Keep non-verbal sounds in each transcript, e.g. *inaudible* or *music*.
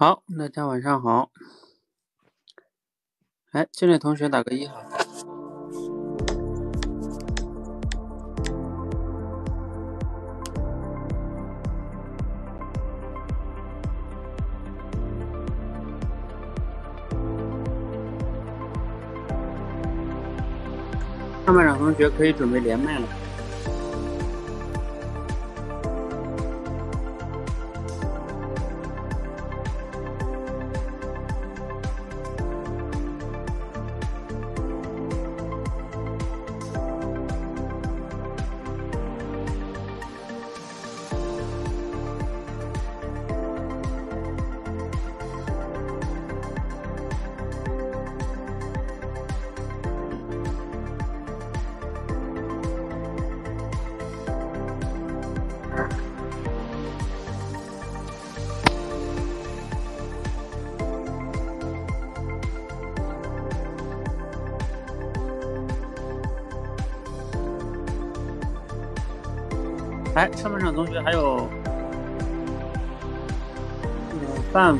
好，大家晚上好。哎，进来同学打个一哈。上半场同学可以准备连麦了。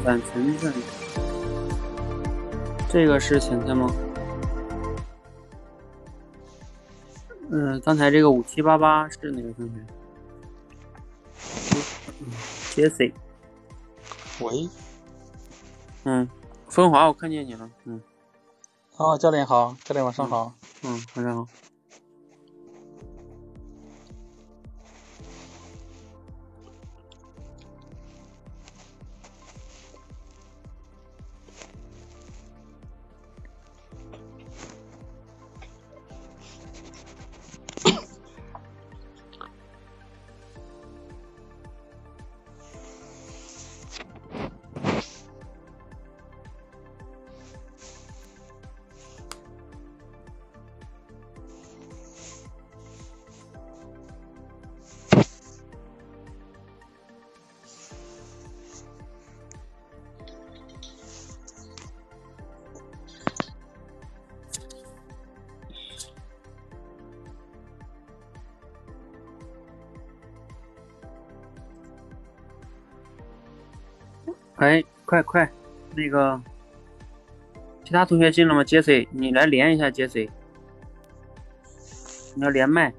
嗯，范范、晨晨，这个是浅浅吗？嗯，刚才这个五七八八是哪个同学？杰 C。喂。嗯，风华，我看见你了。嗯。哦，教练好，教练晚上好。嗯，晚上好。哎，快快，那个，其他同学进了吗？杰森你来连一下杰森你要连麦。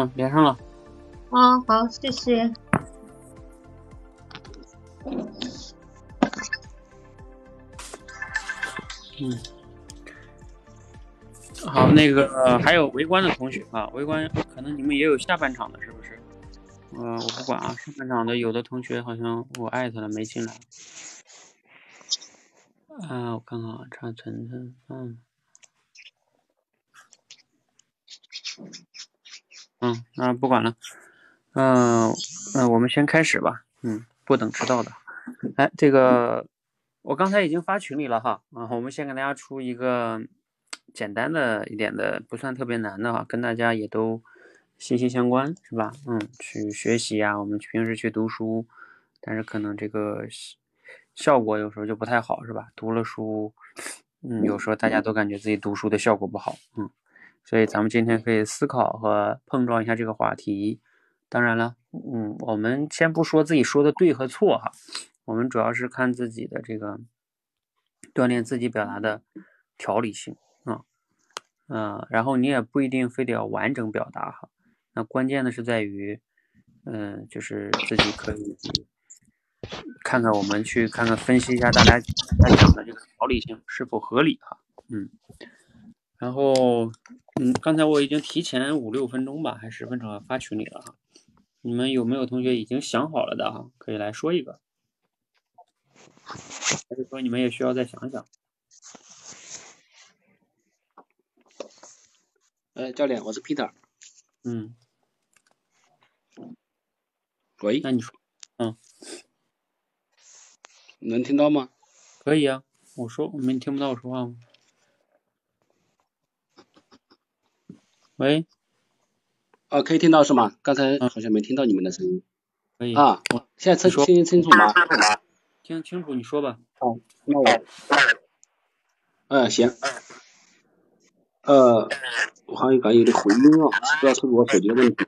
嗯，连上了。哦，好，谢谢。嗯。好，那个呃还有围观的同学啊，围观可能你们也有下半场的，是不是？嗯，我不管啊，上半场的有的同学好像我艾特了没进来。啊，我看看啊，查晨晨，嗯，嗯，那不管了，嗯嗯，我们先开始吧，嗯，不等迟到的。哎，这个我刚才已经发群里了哈，啊，我们先给大家出一个。简单的一点的，不算特别难的哈，跟大家也都息息相关，是吧？嗯，去学习呀，我们平时去读书，但是可能这个效果有时候就不太好，是吧？读了书，嗯，有时候大家都感觉自己读书的效果不好，嗯，所以咱们今天可以思考和碰撞一下这个话题。当然了，嗯，我们先不说自己说的对和错哈，我们主要是看自己的这个锻炼自己表达的条理性啊。嗯，然后你也不一定非得要完整表达哈，那关键的是在于，嗯，就是自己可以看看我们去看看分析一下大家大家讲的这个条理性是否合理哈，嗯，然后嗯，刚才我已经提前五六分钟吧，还十分钟发群里了哈，你们有没有同学已经想好了的哈？可以来说一个，还是说你们也需要再想想？呃，教练，我是 Peter。嗯，喂，那你说，嗯，能听到吗？可以啊。我说，你们听不到我说话吗？喂，啊，可以听到是吗？刚才好像没听到你们的声音。可以。啊，现在听听清楚吗？听清楚，你说吧。好，那我，嗯，行。呃，我好像感觉有点回音啊，不知道是不是我手机的问题。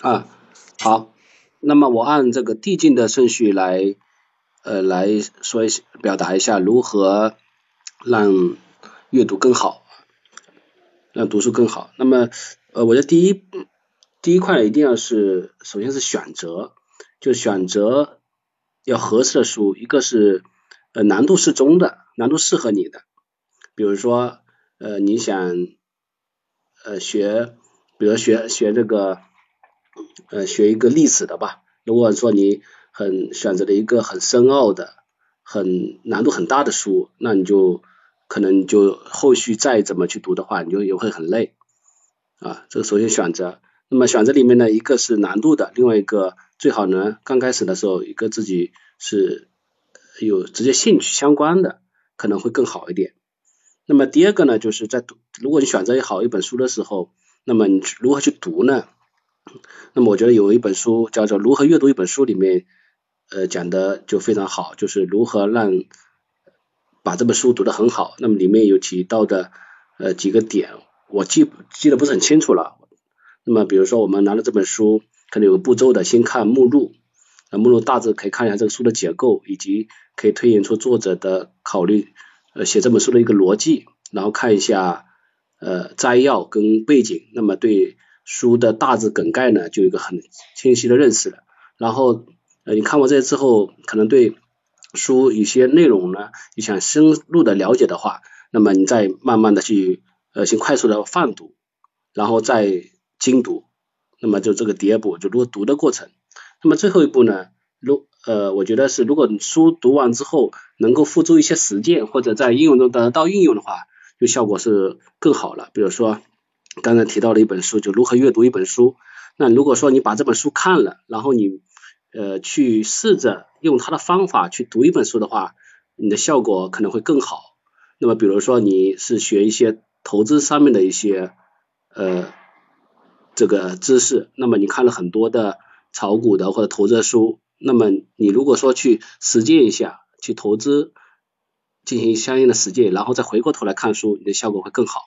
啊，好，那么我按这个递进的顺序来，呃，来说一下表达一下如何让阅读更好，让读书更好。那么，呃，我觉得第一第一块一定要是，首先是选择，就选择要合适的书，一个是。呃，难度适中的，难度适合你的，比如说，呃，你想，呃，学，比如学学这个，呃，学一个历史的吧。如果说你很选择了一个很深奥的、很难度很大的书，那你就可能就后续再怎么去读的话，你就也会很累啊。这个首先选择，那么选择里面呢，一个是难度的，另外一个最好呢，刚开始的时候一个自己是。有直接兴趣相关的可能会更好一点。那么第二个呢，就是在读，如果你选择好一本书的时候，那么你如何去读呢？那么我觉得有一本书叫做《如何阅读一本书》，里面呃讲的就非常好，就是如何让把这本书读得很好。那么里面有提到的呃几个点，我记记得不是很清楚了。那么比如说我们拿了这本书，可能有个步骤的，先看目录。那目录大致可以看一下这个书的结构，以及可以推演出作者的考虑，呃，写这本书的一个逻辑，然后看一下呃摘要跟背景，那么对书的大致梗概呢就有一个很清晰的认识了。然后呃你看完这些之后，可能对书一些内容呢，你想深入的了解的话，那么你再慢慢的去呃先快速的泛读，然后再精读，那么就这个第二步就如果读的过程。那么最后一步呢？如呃，我觉得是，如果你书读完之后能够付诸一些实践，或者在应用中得到应用的话，就效果是更好了。比如说刚才提到的一本书，就如何阅读一本书。那如果说你把这本书看了，然后你呃去试着用它的方法去读一本书的话，你的效果可能会更好。那么比如说你是学一些投资上面的一些呃这个知识，那么你看了很多的。炒股的或者投资的书，那么你如果说去实践一下，去投资进行相应的实践，然后再回过头来看书，你的效果会更好。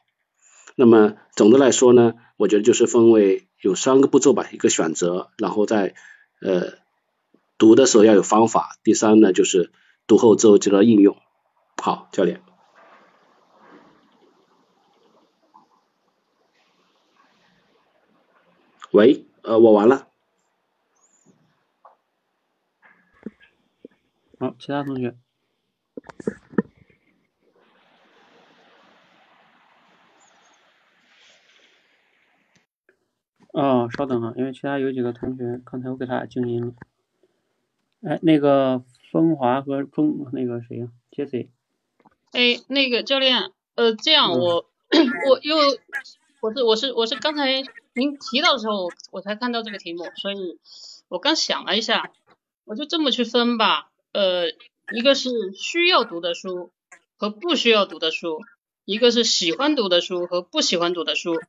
那么总的来说呢，我觉得就是分为有三个步骤吧，一个选择，然后再呃读的时候要有方法，第三呢就是读后之后就要应用。好，教练。喂，呃，我完了。好，其他同学。哦，稍等啊，因为其他有几个同学，刚才我给他静音了。哎，那个风华和风那个谁呀，Jesse。哎，那个教练，呃，这样我 *clears throat* 我因为我是我是我是刚才您提到的时候，我才看到这个题目，所以我刚想了一下，我就这么去分吧。呃，一个是需要读的书和不需要读的书，一个是喜欢读的书和不喜欢读的书。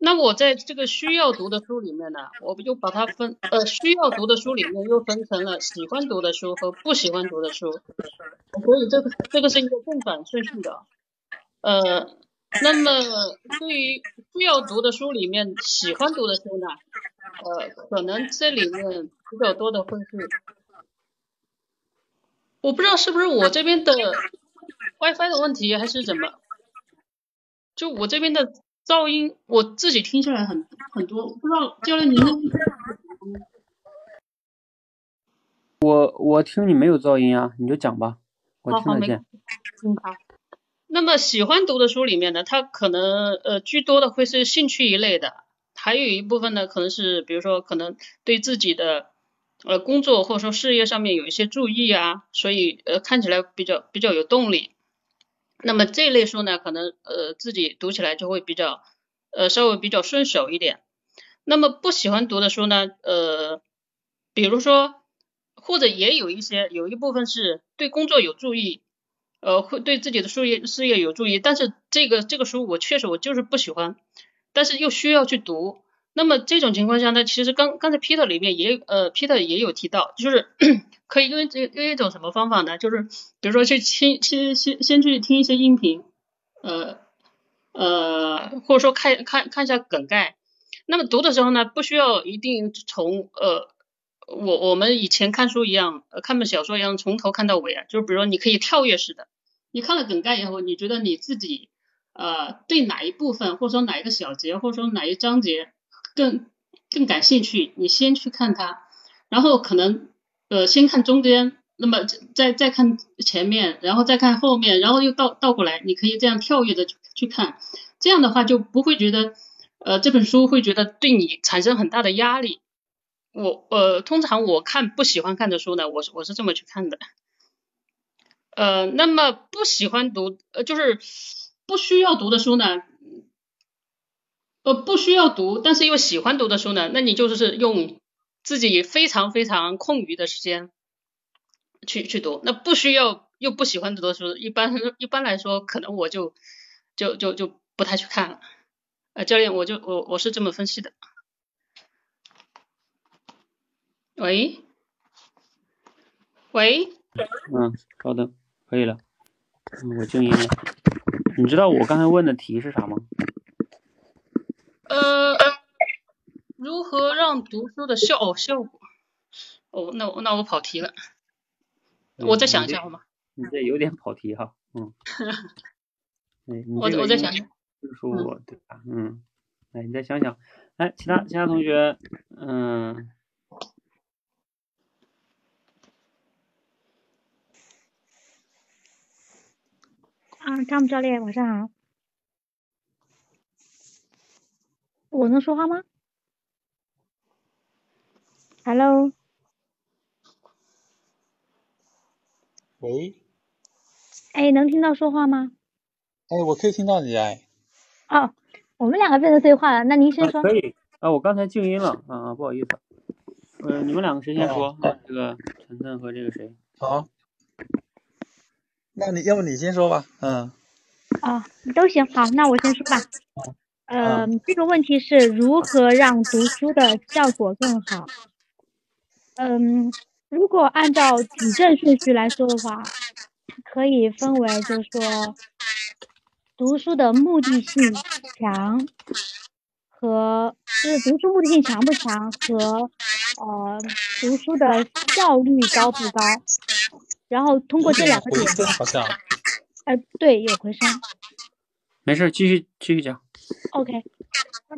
那我在这个需要读的书里面呢，我不就把它分呃需要读的书里面又分成了喜欢读的书和不喜欢读的书，所以这个这个是一个正反顺序的。呃，那么对于需要读的书里面喜欢读的书呢，呃，可能这里面比较多的会是。我不知道是不是我这边的 WiFi 的问题，还是怎么？就我这边的噪音，我自己听下来很很多，不知道教练您的。我我听你没有噪音啊，你就讲吧，我听得见。嗯好。那么喜欢读的书里面呢，它可能呃居多的会是兴趣一类的，还有一部分呢可能是比如说可能对自己的呃工作或者说事业上面有一些注意啊，所以呃看起来比较比较有动力。那么这类书呢，可能呃自己读起来就会比较呃稍微比较顺手一点。那么不喜欢读的书呢，呃比如说或者也有一些有一部分是对工作有注意。呃，会对自己的事业事业有注意，但是这个这个书我确实我就是不喜欢，但是又需要去读。那么这种情况下呢，其实刚刚才 Peter 里面也呃 Peter 也有提到，就是 *coughs* 可以用这用一种什么方法呢？就是比如说去听先先先去听一些音频，呃呃或者说看看看一下梗概。那么读的时候呢，不需要一定从呃。我我们以前看书一样，看本小说一样，从头看到尾啊，就是比如说你可以跳跃式的，你看了梗概以后，你觉得你自己呃对哪一部分或者说哪一个小节或者说哪一章节更更感兴趣，你先去看它，然后可能呃先看中间，那么再再看前面，然后再看后面，然后又倒倒过来，你可以这样跳跃着去看，这样的话就不会觉得呃这本书会觉得对你产生很大的压力。我呃，通常我看不喜欢看的书呢，我是我是这么去看的。呃，那么不喜欢读呃，就是不需要读的书呢，呃，不需要读，但是又喜欢读的书呢，那你就是用自己非常非常空余的时间去去读。那不需要又不喜欢读的书，一般一般来说，可能我就就就就不太去看了。呃，教练，我就我我是这么分析的。喂，喂，嗯，稍等，可以了，我静音了。你知道我刚才问的题是啥吗？呃，如何让读书的效哦效果？哦，那我那我跑题了，我再想一下好吗？你这有点跑题哈，嗯。*laughs* 我我再想想。就是说，对吧？嗯，哎，你再想想，哎，其他其他同学，嗯。啊，汤姆教练，晚上好。我能说话吗？Hello。喂。哎，能听到说话吗？哎，我可以听到你哎。哦，我们两个变成对话了，那您先说。可以。啊，我刚才静音了，啊，不好意思。呃，你们两个谁先说？这个晨晨和这个谁？好。那你要不你先说吧，嗯。哦，都行，好，那我先说吧。呃，这个问题是如何让读书的效果更好？嗯，如果按照矩阵顺序来说的话，可以分为就是说，读书的目的性强和就是读书目的性强不强和呃读书的效率高不高。然后通过这两个点，好像，呃，对，有回声。没事，继续继续讲。OK，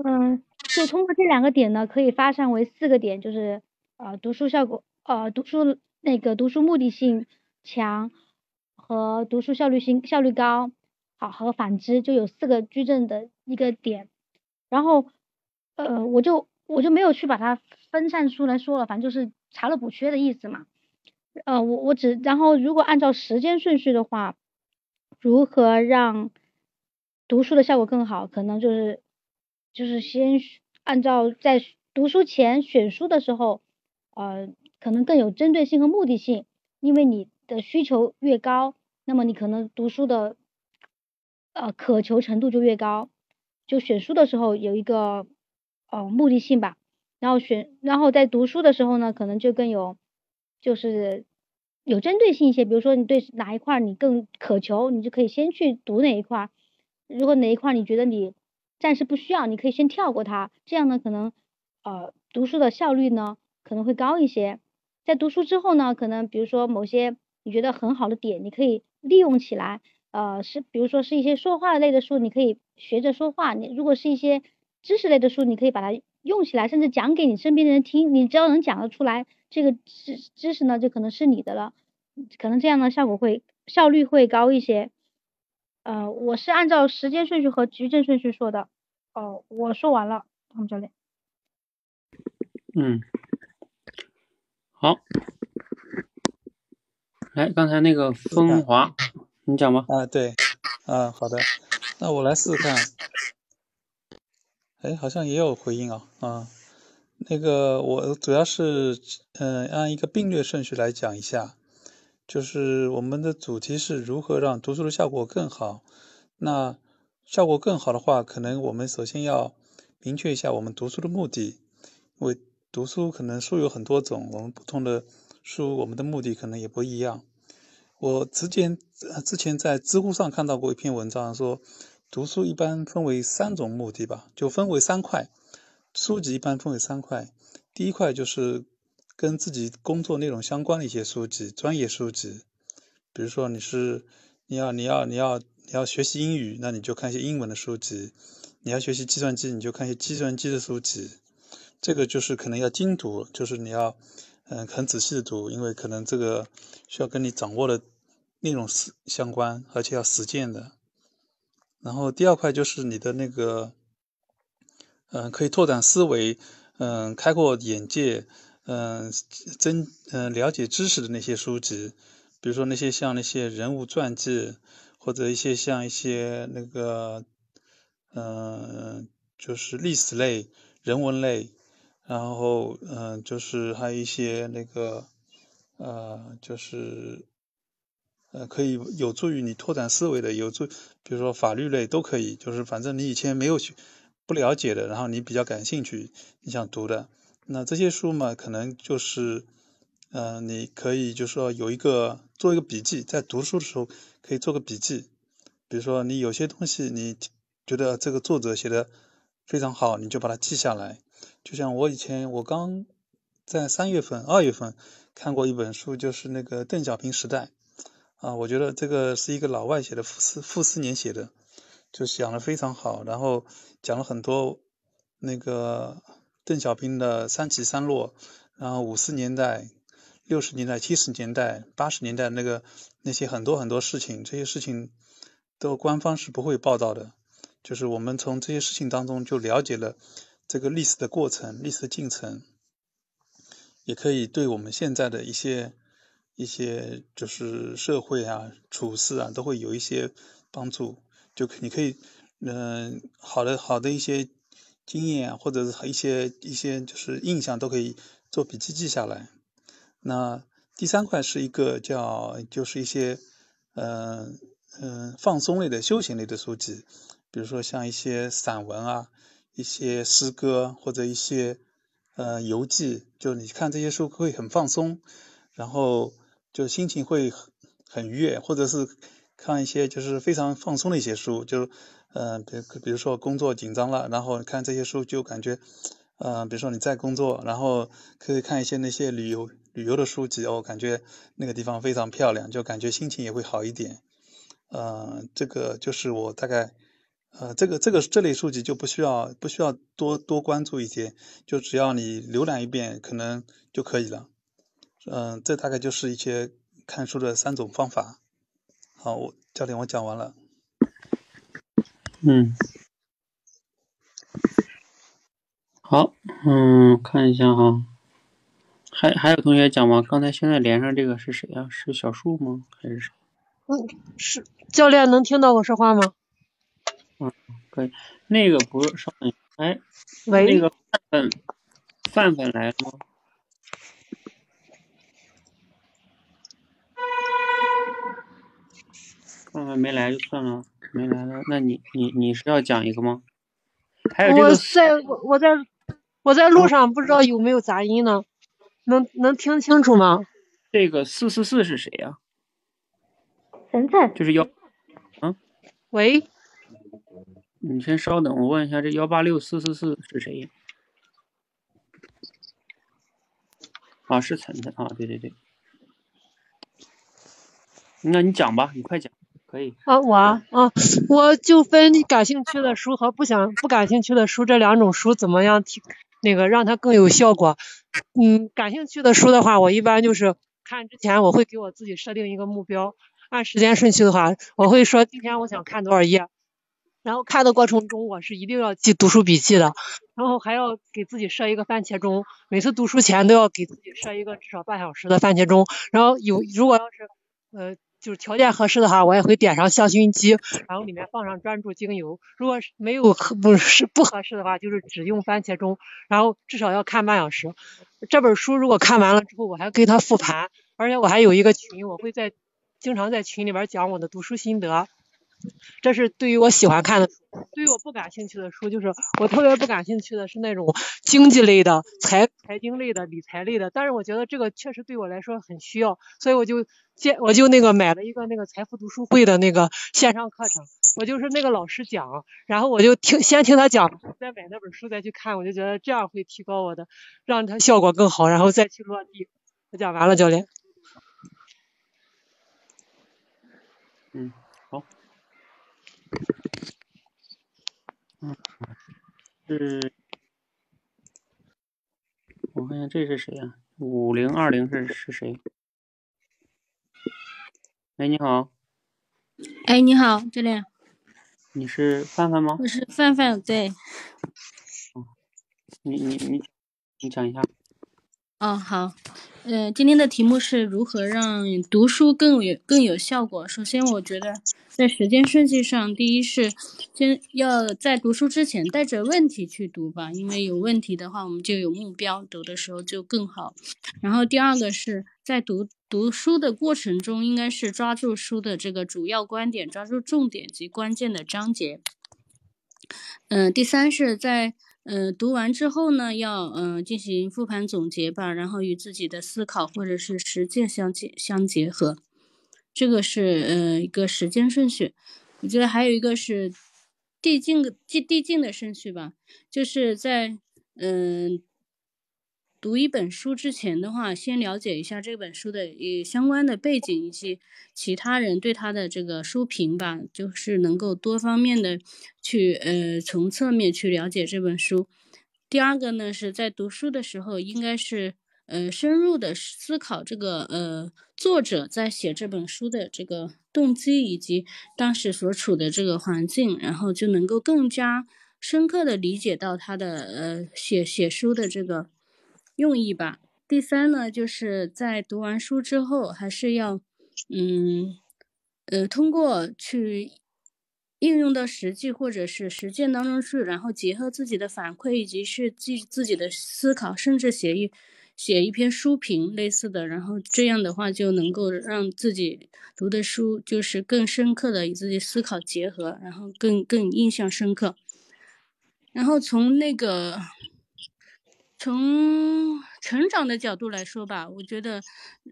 嗯，就通过这两个点呢，可以发散为四个点，就是呃，读书效果，呃，读书那个读书目的性强和读书效率性效率高，好和反之，就有四个矩阵的一个点。然后，呃，我就我就没有去把它分散出来说了，反正就是查漏补缺的意思嘛。呃，我我只然后如果按照时间顺序的话，如何让读书的效果更好？可能就是就是先按照在读书前选书的时候，呃，可能更有针对性和目的性，因为你的需求越高，那么你可能读书的呃渴求程度就越高。就选书的时候有一个呃目的性吧，然后选然后在读书的时候呢，可能就更有。就是有针对性一些，比如说你对哪一块你更渴求，你就可以先去读哪一块。如果哪一块你觉得你暂时不需要，你可以先跳过它。这样呢，可能呃读书的效率呢可能会高一些。在读书之后呢，可能比如说某些你觉得很好的点，你可以利用起来。呃，是比如说是一些说话类的书，你可以学着说话。你如果是一些知识类的书，你可以把它用起来，甚至讲给你身边的人听。你只要能讲得出来。这个知知识呢，就可能是你的了，可能这样的效果会效率会高一些。呃，我是按照时间顺序和矩阵顺序说的。哦，我说完了，汤姆教练。嗯，好。来，刚才那个风华，你讲吧。啊，对，啊，好的，那我来试试看。哎，好像也有回音啊，啊，那个我主要是嗯按一个并列顺序来讲一下，就是我们的主题是如何让读书的效果更好。那效果更好的话，可能我们首先要明确一下我们读书的目的，因为读书可能书有很多种，我们不同的书我们的目的可能也不一样。我之前之前在知乎上看到过一篇文章，说读书一般分为三种目的吧，就分为三块，书籍一般分为三块。第一块就是跟自己工作内容相关的一些书籍，专业书籍，比如说你是你要你要你要你要学习英语，那你就看一些英文的书籍；你要学习计算机，你就看一些计算机的书籍。这个就是可能要精读，就是你要嗯很仔细的读，因为可能这个需要跟你掌握的。内容是相关，而且要实践的。然后第二块就是你的那个，嗯，可以拓展思维，嗯，开阔眼界，嗯，增，嗯，了解知识的那些书籍，比如说那些像那些人物传记，或者一些像一些那个，嗯，就是历史类、人文类，然后，嗯，就是还有一些那个，呃，就是。呃，可以有助于你拓展思维的，有助，比如说法律类都可以，就是反正你以前没有去不了解的，然后你比较感兴趣，你想读的，那这些书嘛，可能就是，呃，你可以就是说有一个做一个笔记，在读书的时候可以做个笔记，比如说你有些东西你觉得这个作者写的非常好，你就把它记下来。就像我以前我刚在三月份、二月份看过一本书，就是那个邓小平时代。啊，我觉得这个是一个老外写的，傅斯傅斯年写的，就讲的非常好，然后讲了很多那个邓小平的三起三落，然后五十年代、六十年代、七十年代、八十年代那个那些很多很多事情，这些事情都官方是不会报道的，就是我们从这些事情当中就了解了这个历史的过程、历史的进程，也可以对我们现在的一些。一些就是社会啊、处事啊，都会有一些帮助。就你可以，嗯，好的好的一些经验啊，或者是一些一些就是印象，都可以做笔记记下来。那第三块是一个叫，就是一些，嗯嗯，放松类的、休闲类的书籍，比如说像一些散文啊、一些诗歌或者一些呃游记，就你看这些书会很放松，然后。就心情会很愉悦，或者是看一些就是非常放松的一些书，就嗯，比比如说工作紧张了，然后看这些书就感觉，嗯，比如说你在工作，然后可以看一些那些旅游旅游的书籍，哦，感觉那个地方非常漂亮，就感觉心情也会好一点。嗯，这个就是我大概，呃，这个这个这类书籍就不需要不需要多多关注一些，就只要你浏览一遍可能就可以了。嗯，这大概就是一些看书的三种方法。好，我教练我讲完了。嗯，好，嗯，看一下哈，还还有同学讲吗？刚才现在连上这个是谁呀？是小树吗？还是谁？嗯，是教练能听到我说话吗？嗯，可以。那个不是，稍等，哎，喂，那个范范，范范来了吗？范范没来就算了，没来了，那你你你是要讲一个吗？还有这个，我在我我在我在路上，不知道有没有杂音呢？能能听清楚吗？这个四四四是谁呀？晨晨。就是幺，嗯，喂。你先稍等，我问一下，这幺八六四四四是谁？啊，是晨晨啊，对对对。那你讲吧，你快讲。可以啊，我啊，我就分感兴趣的书和不想不感兴趣的书这两种书怎么样提那个让它更有效果。嗯，感兴趣的书的话，我一般就是看之前我会给我自己设定一个目标，按时间顺序的话，我会说今天我想看多少页，然后看的过程中我是一定要记读书笔记的，然后还要给自己设一个番茄钟，每次读书前都要给自己设一个至少半小时的番茄钟，然后有如果要是呃。就是条件合适的话，我也会点上香薰机，然后里面放上专注精油。如果是没有合不是不合适的话，就是只用番茄钟，然后至少要看半小时。这本书如果看完了之后，我还给他复盘，而且我还有一个群，我会在经常在群里边讲我的读书心得。这是对于我喜欢看的书，对于我不感兴趣的书，就是我特别不感兴趣的是那种经济类的、财财经类的、理财类的。但是我觉得这个确实对我来说很需要，所以我就建我就那个买了一个那个财富读书会的那个线上课程，我就是那个老师讲，然后我就听先听他讲，再买那本书再去看，我就觉得这样会提高我的，让它效果更好，然后再去落地。我讲完了，教练。是，我看一下这是谁呀？五零二零是是谁？哎，你好。哎，你好，教练。你是范范吗？我是范范，对。哦，你你你，你讲一下。哦，好。呃，今天的题目是如何让读书更有更有效果。首先，我觉得在时间顺序上，第一是先要在读书之前带着问题去读吧，因为有问题的话，我们就有目标，读的时候就更好。然后第二个是在读读书的过程中，应该是抓住书的这个主要观点，抓住重点及关键的章节。嗯，第三是在。呃，读完之后呢，要嗯进行复盘总结吧，然后与自己的思考或者是实践相结相结合，这个是呃一个时间顺序。我觉得还有一个是递进递递进的顺序吧，就是在嗯。读一本书之前的话，先了解一下这本书的呃相关的背景以及其他人对他的这个书评吧，就是能够多方面的去呃从侧面去了解这本书。第二个呢，是在读书的时候，应该是呃深入的思考这个呃作者在写这本书的这个动机以及当时所处的这个环境，然后就能够更加深刻的理解到他的呃写写书的这个。用意吧。第三呢，就是在读完书之后，还是要，嗯，呃，通过去应用到实际或者是实践当中去，然后结合自己的反馈以及是自自己的思考，甚至写一写一篇书评类似的，然后这样的话就能够让自己读的书就是更深刻的与自己思考结合，然后更更印象深刻。然后从那个。从成长的角度来说吧，我觉得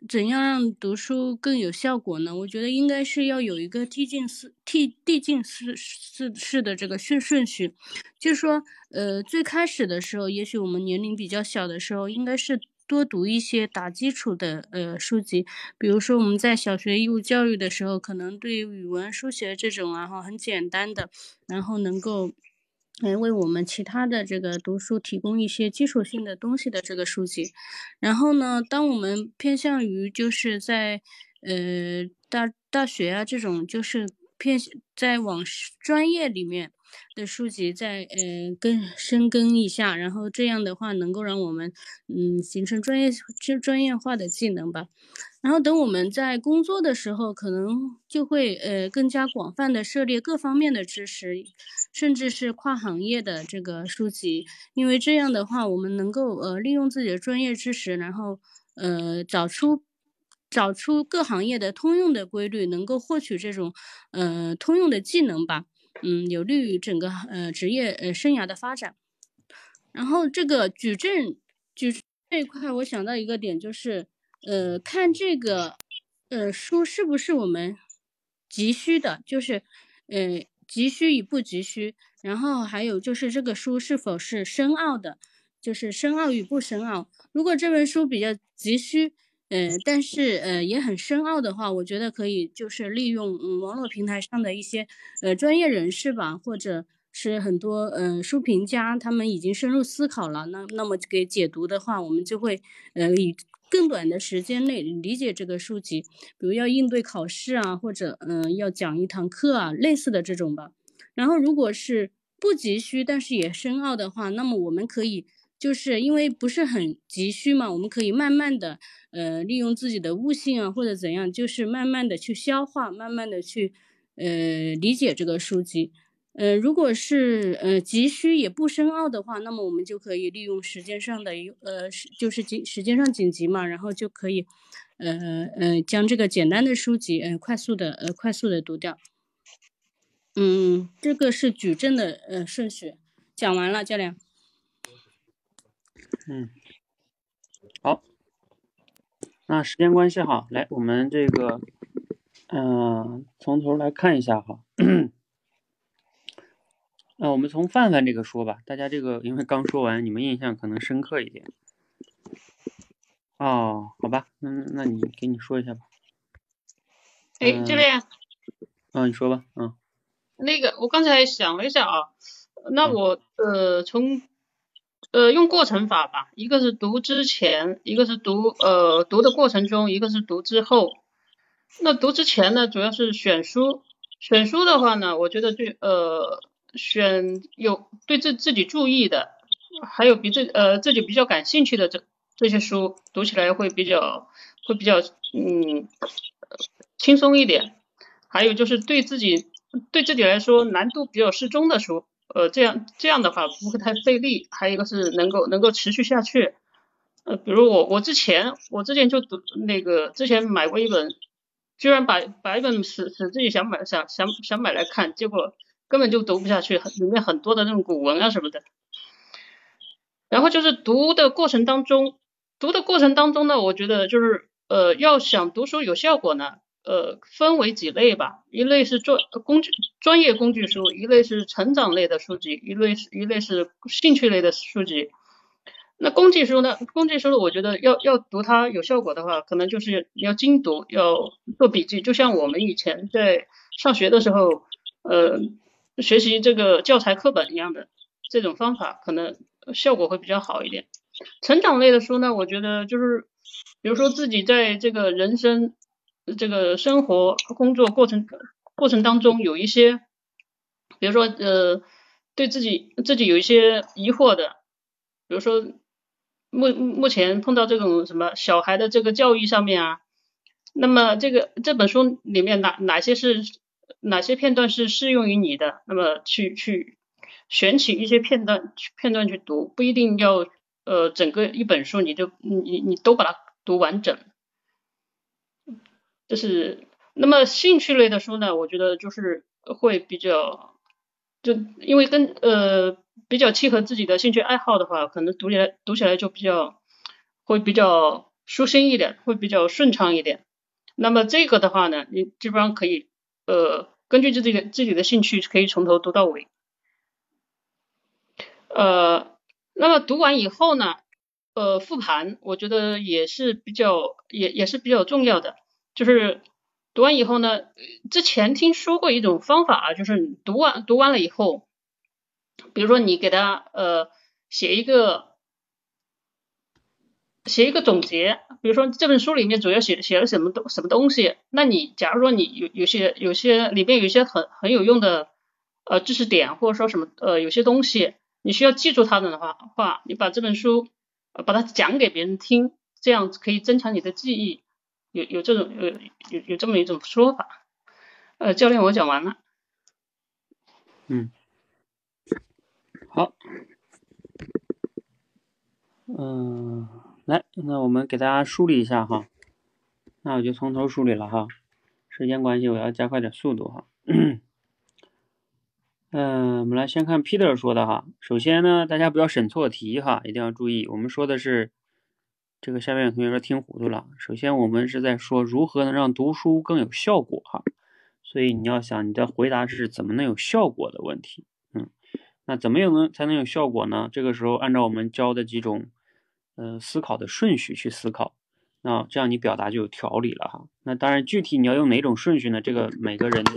怎样让读书更有效果呢？我觉得应该是要有一个递进式、递递进式式式的这个顺顺序，就是说，呃，最开始的时候，也许我们年龄比较小的时候，应该是多读一些打基础的呃书籍，比如说我们在小学义务教育的时候，可能对语文、书写这种啊哈很简单的，然后能够。来为我们其他的这个读书提供一些基础性的东西的这个书籍，然后呢，当我们偏向于就是在呃大大学啊这种就是偏在往专业里面的书籍再呃更深耕一下，然后这样的话能够让我们嗯形成专业专专业化的技能吧。然后等我们在工作的时候，可能就会呃更加广泛的涉猎各方面的知识，甚至是跨行业的这个书籍，因为这样的话，我们能够呃利用自己的专业知识，然后呃找出找出各行业的通用的规律，能够获取这种呃通用的技能吧，嗯，有利于整个呃职业呃生涯的发展。然后这个矩阵矩这一块，我想到一个点就是。呃，看这个，呃，书是不是我们急需的？就是，呃，急需与不急需。然后还有就是这个书是否是深奥的？就是深奥与不深奥。如果这本书比较急需，呃，但是呃也很深奥的话，我觉得可以就是利用嗯网络平台上的一些呃专业人士吧，或者是很多呃书评家，他们已经深入思考了。那那么给解读的话，我们就会呃以。更短的时间内理解这个书籍，比如要应对考试啊，或者嗯要讲一堂课啊，类似的这种吧。然后如果是不急需但是也深奥的话，那么我们可以就是因为不是很急需嘛，我们可以慢慢的呃利用自己的悟性啊或者怎样，就是慢慢的去消化，慢慢的去呃理解这个书籍。呃，如果是呃急需也不深奥的话，那么我们就可以利用时间上的呃时就是紧时间上紧急嘛，然后就可以呃呃将这个简单的书籍呃快速的呃快速的读掉。嗯，这个是矩阵的呃顺序，讲完了，教练。嗯，好，那时间关系哈，来我们这个嗯从头来看一下哈。那 *clears throat* 我们从范范这个说吧，大家这个因为刚说完，你们印象可能深刻一点。哦，好吧，那那你给你说一下吧。哎，这边。嗯，你说吧，嗯。那个，我刚才想了一下啊，那我呃从呃用过程法吧，一个是读之前，一个是读呃读的过程中，一个是读之后。那读之前呢，主要是选书，选书的话呢，我觉得对呃。选有对自自己注意的，还有比这呃自己比较感兴趣的这这些书，读起来会比较会比较嗯轻松一点。还有就是对自己对自己来说难度比较适中的书，呃这样这样的话不会太费力。还有一个是能够能够持续下去。呃，比如我我之前我之前就读那个之前买过一本，居然把把一本是是自己想买想想想买来看，结果。根本就读不下去，里面很多的那种古文啊什么的。然后就是读的过程当中，读的过程当中呢，我觉得就是呃，要想读书有效果呢，呃，分为几类吧。一类是专工具专业工具书，一类是成长类的书籍，一类是一类是兴趣类的书籍。那工具书呢？工具书我觉得要要读它有效果的话，可能就是要精读，要做笔记。就像我们以前在上学的时候，呃。学习这个教材课本一样的这种方法，可能效果会比较好一点。成长类的书呢，我觉得就是，比如说自己在这个人生这个生活工作过程过程当中有一些，比如说呃，对自己自己有一些疑惑的，比如说目目前碰到这种什么小孩的这个教育上面啊，那么这个这本书里面哪哪些是？哪些片段是适用于你的？那么去去选取一些片段片段去读，不一定要呃整个一本书你就你你都把它读完整。就是那么兴趣类的书呢，我觉得就是会比较就因为跟呃比较契合自己的兴趣爱好的话，可能读起来读起来就比较会比较舒心一点，会比较顺畅一点。那么这个的话呢，你基本上可以。呃，根据自己的自己的兴趣，可以从头读到尾。呃，那么读完以后呢，呃，复盘，我觉得也是比较也也是比较重要的。就是读完以后呢，之前听说过一种方法啊，就是读完读完了以后，比如说你给他呃写一个。写一个总结，比如说这本书里面主要写写了什么东什么东西，那你假如说你有有些有些里面有一些很很有用的呃知识点，或者说什么呃有些东西你需要记住它的话话，你把这本书把它讲给别人听，这样可以增强你的记忆，有有这种有有有这么一种说法。呃，教练我讲完了。嗯，好，嗯。来，那我们给大家梳理一下哈，那我就从头梳理了哈，时间关系我要加快点速度哈。嗯，我们来先看 Peter 说的哈，首先呢，大家不要审错题哈，一定要注意，我们说的是这个下面有同学说听糊涂了，首先我们是在说如何能让读书更有效果哈，所以你要想你的回答是怎么能有效果的问题，嗯，那怎么有能才能有效果呢？这个时候按照我们教的几种。呃，思考的顺序去思考，那这样你表达就有条理了哈。那当然，具体你要用哪种顺序呢？这个每个人的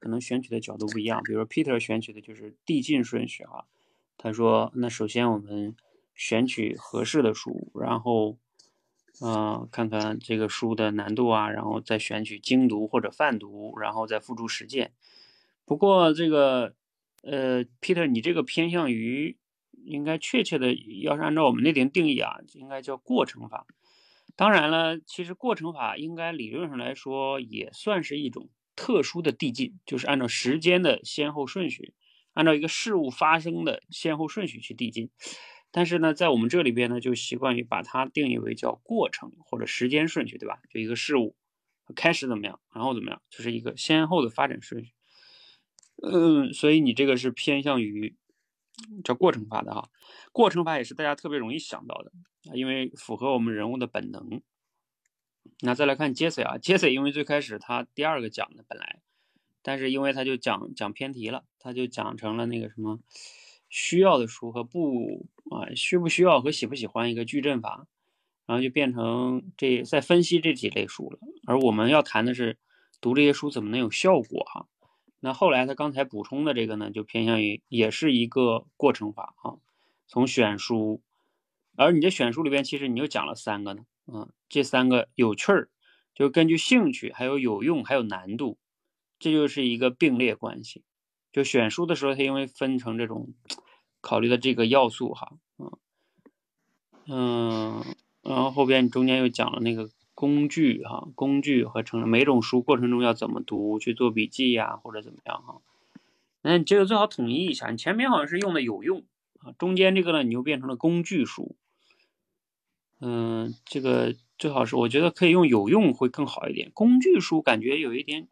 可能选取的角度不一样。比如说 Peter 选取的就是递进顺序哈。他说，那首先我们选取合适的书，然后呃，看看这个书的难度啊，然后再选取精读或者泛读，然后再付诸实践。不过这个，呃，Peter，你这个偏向于应该确切的，要是按照我们那点定义啊，应该叫过程法。当然了，其实过程法应该理论上来说也算是一种特殊的递进，就是按照时间的先后顺序，按照一个事物发生的先后顺序去递进。但是呢，在我们这里边呢，就习惯于把它定义为叫过程或者时间顺序，对吧？就一个事物开始怎么样，然后怎么样，就是一个先后的发展顺序。嗯，所以你这个是偏向于叫过程法的哈。过程法也是大家特别容易想到的，因为符合我们人物的本能。那再来看杰西啊，杰西因为最开始他第二个讲的本来，但是因为他就讲讲偏题了，他就讲成了那个什么。需要的书和不啊需不需要和喜不喜欢一个矩阵法，然后就变成这在分析这几类书了。而我们要谈的是读这些书怎么能有效果哈。那后来他刚才补充的这个呢，就偏向于也是一个过程法哈。从选书，而你这选书里边其实你又讲了三个呢，嗯，这三个有趣儿，就根据兴趣，还有有用，还有难度，这就是一个并列关系。就选书的时候，它因为分成这种考虑的这个要素哈，嗯嗯，然后后边中间又讲了那个工具哈，工具和成每种书过程中要怎么读，去做笔记呀或者怎么样哈，那你这个最好统一一下，你前面好像是用的有用啊，中间这个呢你又变成了工具书，嗯，这个最好是我觉得可以用有用会更好一点，工具书感觉有一点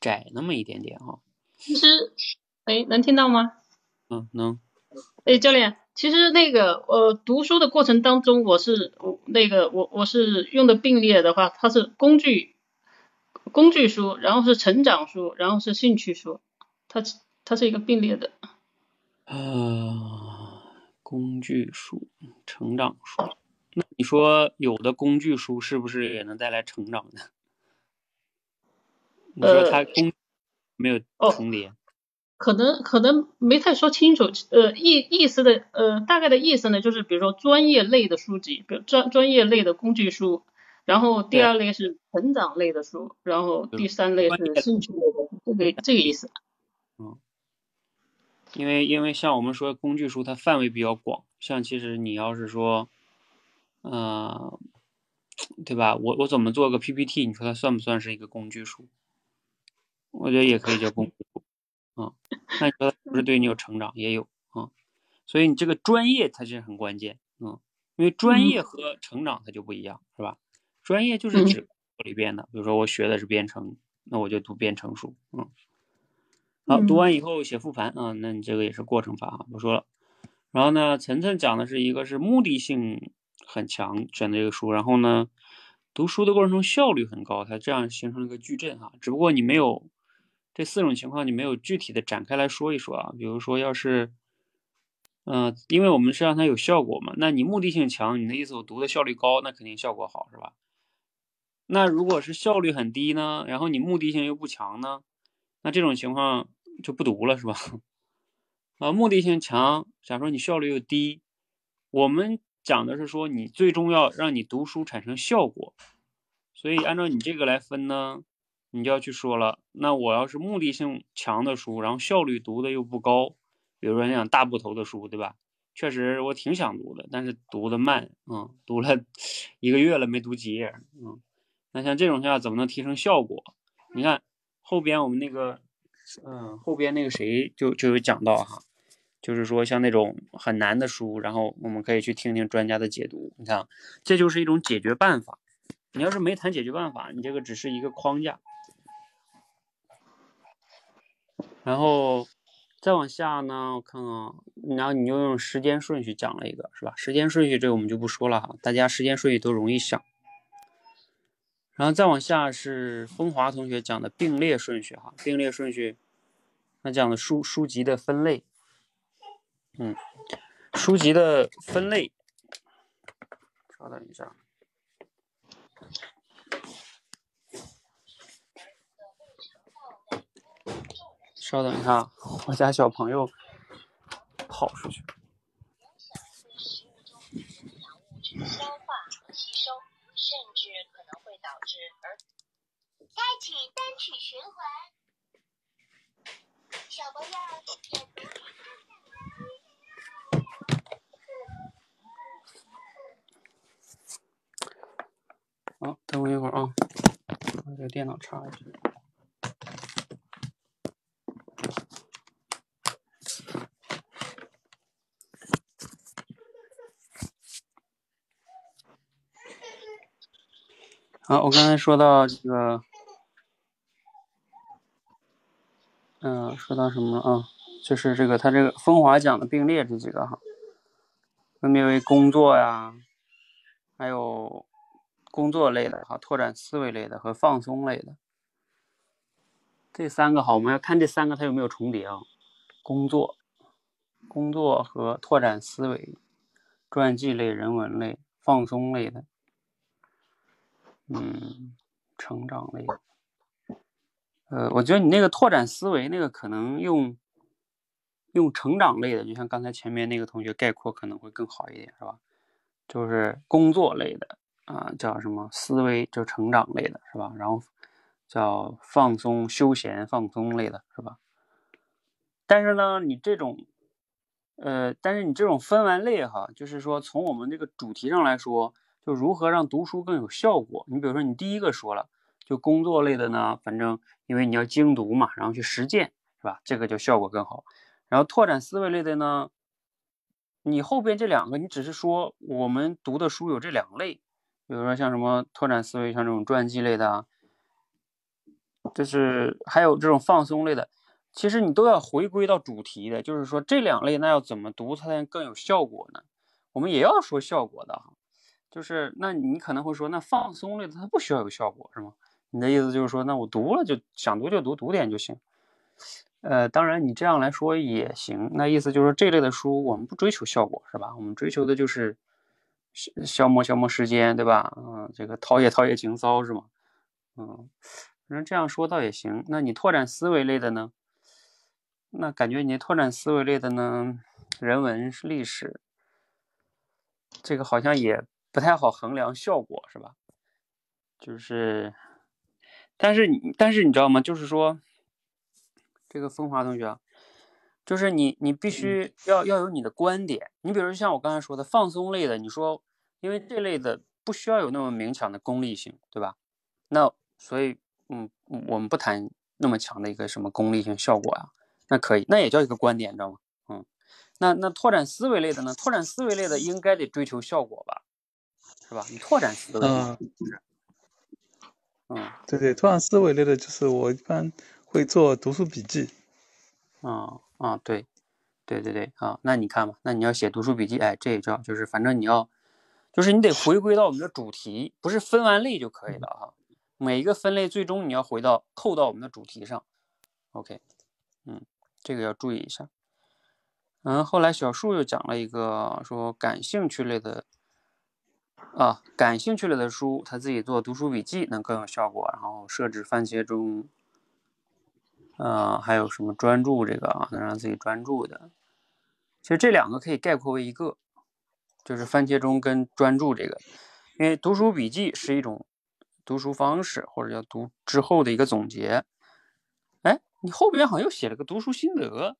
窄那么一点点哈。其实，哎，能听到吗？嗯，能。哎，教练，其实那个呃，读书的过程当中，我是那个我我是用的并列的话，它是工具工具书，然后是成长书，然后是兴趣书，它它是一个并列的。啊，工具书、成长书，那你说有的工具书是不是也能带来成长呢？你说它工。没有重叠，可能可能没太说清楚，呃意意思的呃大概的意思呢，就是比如说专业类的书籍，比如专专业类的工具书，然后第二类是成长类的书，然后第三类是兴趣类的，这个这个意思。嗯，因为因为像我们说工具书，它范围比较广，像其实你要是说，嗯，对吧？我我怎么做个 PPT？你说它算不算是一个工具书？我觉得也可以叫工具书，啊，那你说不是对你有成长？也有啊，所以你这个专业它是很关键，嗯，因为专业和成长它就不一样，是吧？专业就是指里边的，比如说我学的是编程，那我就读编程书，嗯，好，读完以后写复盘啊，那你这个也是过程法啊，不说了。然后呢，晨晨讲的是一个是目的性很强选的这个书，然后呢，读书的过程中效率很高，它这样形成了一个矩阵哈，只不过你没有。这四种情况你没有具体的展开来说一说啊？比如说，要是，嗯，因为我们是让它有效果嘛，那你目的性强，你的意思我读的效率高，那肯定效果好是吧？那如果是效率很低呢，然后你目的性又不强呢，那这种情况就不读了是吧？啊，*laughs* 目的性强，假如说你效率又低，我们讲的是说你最终要让你读书产生效果，所以按照你这个来分呢。你就要去说了，那我要是目的性强的书，然后效率读的又不高，比如说那样大部头的书，对吧？确实我挺想读的，但是读的慢，嗯，读了 *laughs* 一个月了没读几页，嗯，那像这种下怎么能提升效果？你看后边我们那个，嗯，后边那个谁就就有讲到哈，就是说像那种很难的书，然后我们可以去听听专家的解读，你看这就是一种解决办法。你要是没谈解决办法，你这个只是一个框架。然后再往下呢，我看看，然后你又用时间顺序讲了一个，是吧？时间顺序这个我们就不说了哈，大家时间顺序都容易想。然后再往下是风华同学讲的并列顺序哈，并列顺序，他讲的书书籍的分类，嗯，书籍的分类，稍等一下。稍等一下，我家小朋友跑出去。开启单曲循环，小朋友。好，等我一会儿啊，把这个电脑插一下。好，我刚才说到这个，嗯、说到什么了啊？就是这个，它这个风华奖的并列这几个哈，分别为工作呀，还有工作类的哈，拓展思维类的和放松类的。这三个好，我们要看这三个它有没有重叠啊？工作、工作和拓展思维、传记类、人文类、放松类的。嗯，成长类。呃，我觉得你那个拓展思维那个可能用用成长类的，就像刚才前面那个同学概括可能会更好一点，是吧？就是工作类的啊，叫什么思维，就成长类的是吧？然后叫放松、休闲、放松类的是吧？但是呢，你这种呃，但是你这种分完类哈，就是说从我们这个主题上来说。就如何让读书更有效果？你比如说，你第一个说了，就工作类的呢，反正因为你要精读嘛，然后去实践，是吧？这个就效果更好。然后拓展思维类的呢，你后边这两个，你只是说我们读的书有这两类，比如说像什么拓展思维，像这种传记类的，就是还有这种放松类的，其实你都要回归到主题的，就是说这两类那要怎么读才能更有效果呢？我们也要说效果的哈。就是那你可能会说，那放松类的它不需要有效果是吗？你的意思就是说，那我读了就想读就读，读点就行。呃，当然你这样来说也行。那意思就是，这类的书我们不追求效果是吧？我们追求的就是消消磨消磨时间，对吧？嗯，这个陶冶陶冶情操是吗？嗯，反正这样说倒也行。那你拓展思维类的呢？那感觉你拓展思维类的呢，人文历史这个好像也。不太好衡量效果是吧？就是，但是你但是你知道吗？就是说，这个风华同学，就是你你必须要要有你的观点。你比如像我刚才说的放松类的，你说因为这类的不需要有那么明强的功利性，对吧？那所以嗯，我们不谈那么强的一个什么功利性效果啊，那可以，那也叫一个观点，你知道吗？嗯，那那拓展思维类的呢？拓展思维类的应该得追求效果吧？是吧？你拓展思维，嗯，嗯，对对，拓展思维类的，就是我一般会做读书笔记。啊啊，对，对对对，啊，那你看吧，那你要写读书笔记，哎，这也叫就是，反正你要，就是你得回归到我们的主题，不是分完类就可以了哈。每一个分类最终你要回到扣到我们的主题上。OK，嗯，这个要注意一下。嗯，后来小树又讲了一个说感兴趣类的。啊，感兴趣了的书，他自己做读书笔记能更有效果。然后设置番茄钟，呃，还有什么专注这个啊，能让自己专注的。其实这两个可以概括为一个，就是番茄钟跟专注这个。因为读书笔记是一种读书方式，或者叫读之后的一个总结。哎，你后边好像又写了个读书心得，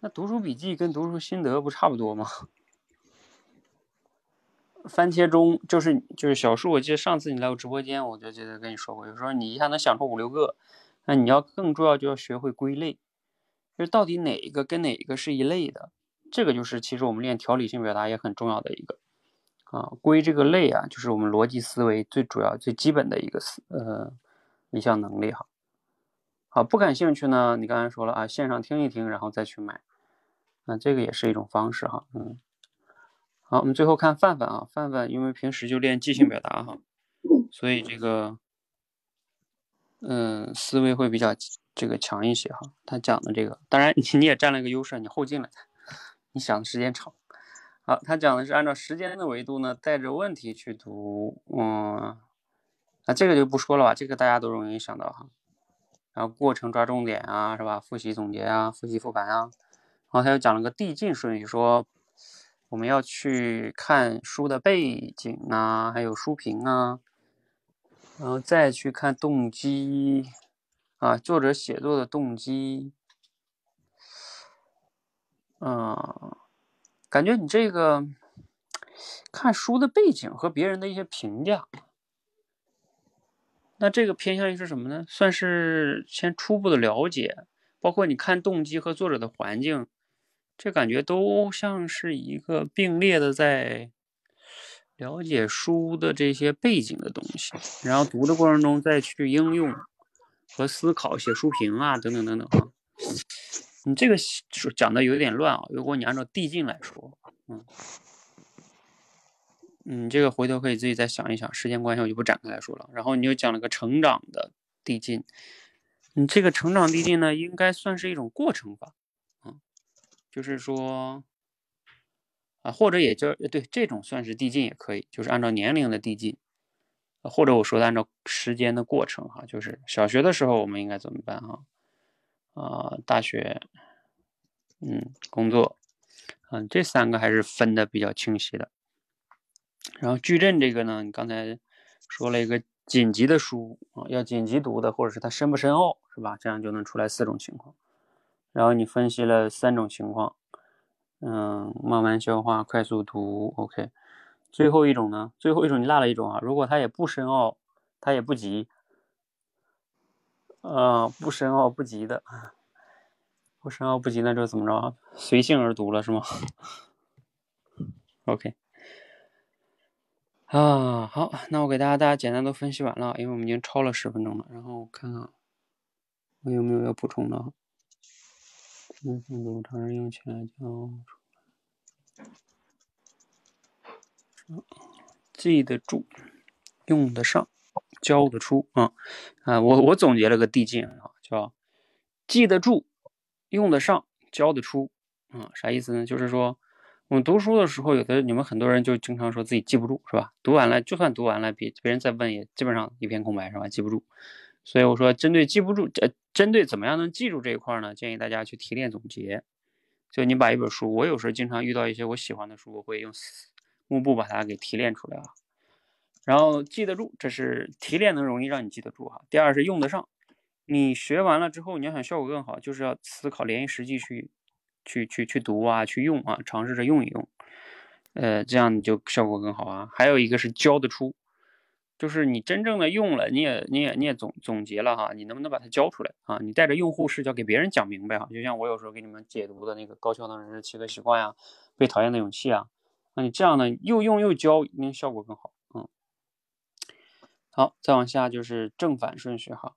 那读书笔记跟读书心得不差不多吗？番茄钟就是就是小树，我记得上次你来我直播间，我就记得跟你说过，有时候你一下能想出五六个，那你要更重要就要学会归类，就是到底哪一个跟哪一个是一类的，这个就是其实我们练条理性表达也很重要的一个啊，归这个类啊，就是我们逻辑思维最主要最基本的一个思呃一项能力哈。好，不感兴趣呢，你刚才说了啊，线上听一听，然后再去买，那这个也是一种方式哈，嗯。好，我们最后看范范啊，范范因为平时就练即兴表达哈，所以这个，嗯，思维会比较这个强一些哈。他讲的这个，当然你你也占了一个优势，你后进来，*laughs* 你想的时间长。好，他讲的是按照时间的维度呢，带着问题去读，嗯，那这个就不说了吧，这个大家都容易想到哈。然后过程抓重点啊，是吧？复习总结啊，复习复盘啊。然后他又讲了个递进顺序，说。我们要去看书的背景啊，还有书评啊，然后再去看动机啊，作者写作的动机，嗯，感觉你这个看书的背景和别人的一些评价，那这个偏向于是什么呢？算是先初步的了解，包括你看动机和作者的环境，这感觉都像是一个并列的在。了解书的这些背景的东西，然后读的过程中再去应用和思考，写书评啊，等等等等啊。你这个讲的有点乱啊，如果你按照递进来说，嗯，你，这个回头可以自己再想一想，时间关系我就不展开来说了。然后你又讲了个成长的递进，你这个成长递进呢，应该算是一种过程吧，就是说。啊，或者也就对这种算是递进也可以，就是按照年龄的递进，或者我说的按照时间的过程哈，就是小学的时候我们应该怎么办哈？啊，大学，嗯，工作，嗯，这三个还是分的比较清晰的。然后矩阵这个呢，你刚才说了一个紧急的书啊，要紧急读的，或者是它深不深奥，是吧？这样就能出来四种情况。然后你分析了三种情况。嗯，慢慢消化，快速读，OK。最后一种呢？最后一种你落了一种啊。如果它也不深奥，它也不急，呃，不深奥不急的，不深奥不急，那就怎么着？随性而读了是吗？OK。啊，好，那我给大家大家简单都分析完了，因为我们已经超了十分钟了。然后我看看我有没有要补充的。嗯，很多常人用起来记得住，用得上，教得出啊啊！我我总结了个递进啊，叫记得住，用得上，教得出啊，啥意思呢？就是说我们读书的时候，有的你们很多人就经常说自己记不住，是吧？读完了，就算读完了，别别人再问也基本上一片空白，是吧？记不住。所以我说，针对记不住，呃，针对怎么样能记住这一块呢？建议大家去提炼总结。就你把一本书，我有时候经常遇到一些我喜欢的书，我会用幕布把它给提炼出来啊。然后记得住，这是提炼能容易让你记得住哈。第二是用得上，你学完了之后，你要想效果更好，就是要思考联系实际去去去去读啊，去用啊，尝试着用一用，呃，这样你就效果更好啊。还有一个是教得出。就是你真正的用了，你也你也你也总总结了哈，你能不能把它教出来啊？你带着用户视角给别人讲明白哈，就像我有时候给你们解读的那个高效能人士七个习惯呀，被讨厌的勇气啊，那你这样呢又用又教，一定效果更好。嗯，好，再往下就是正反顺序哈，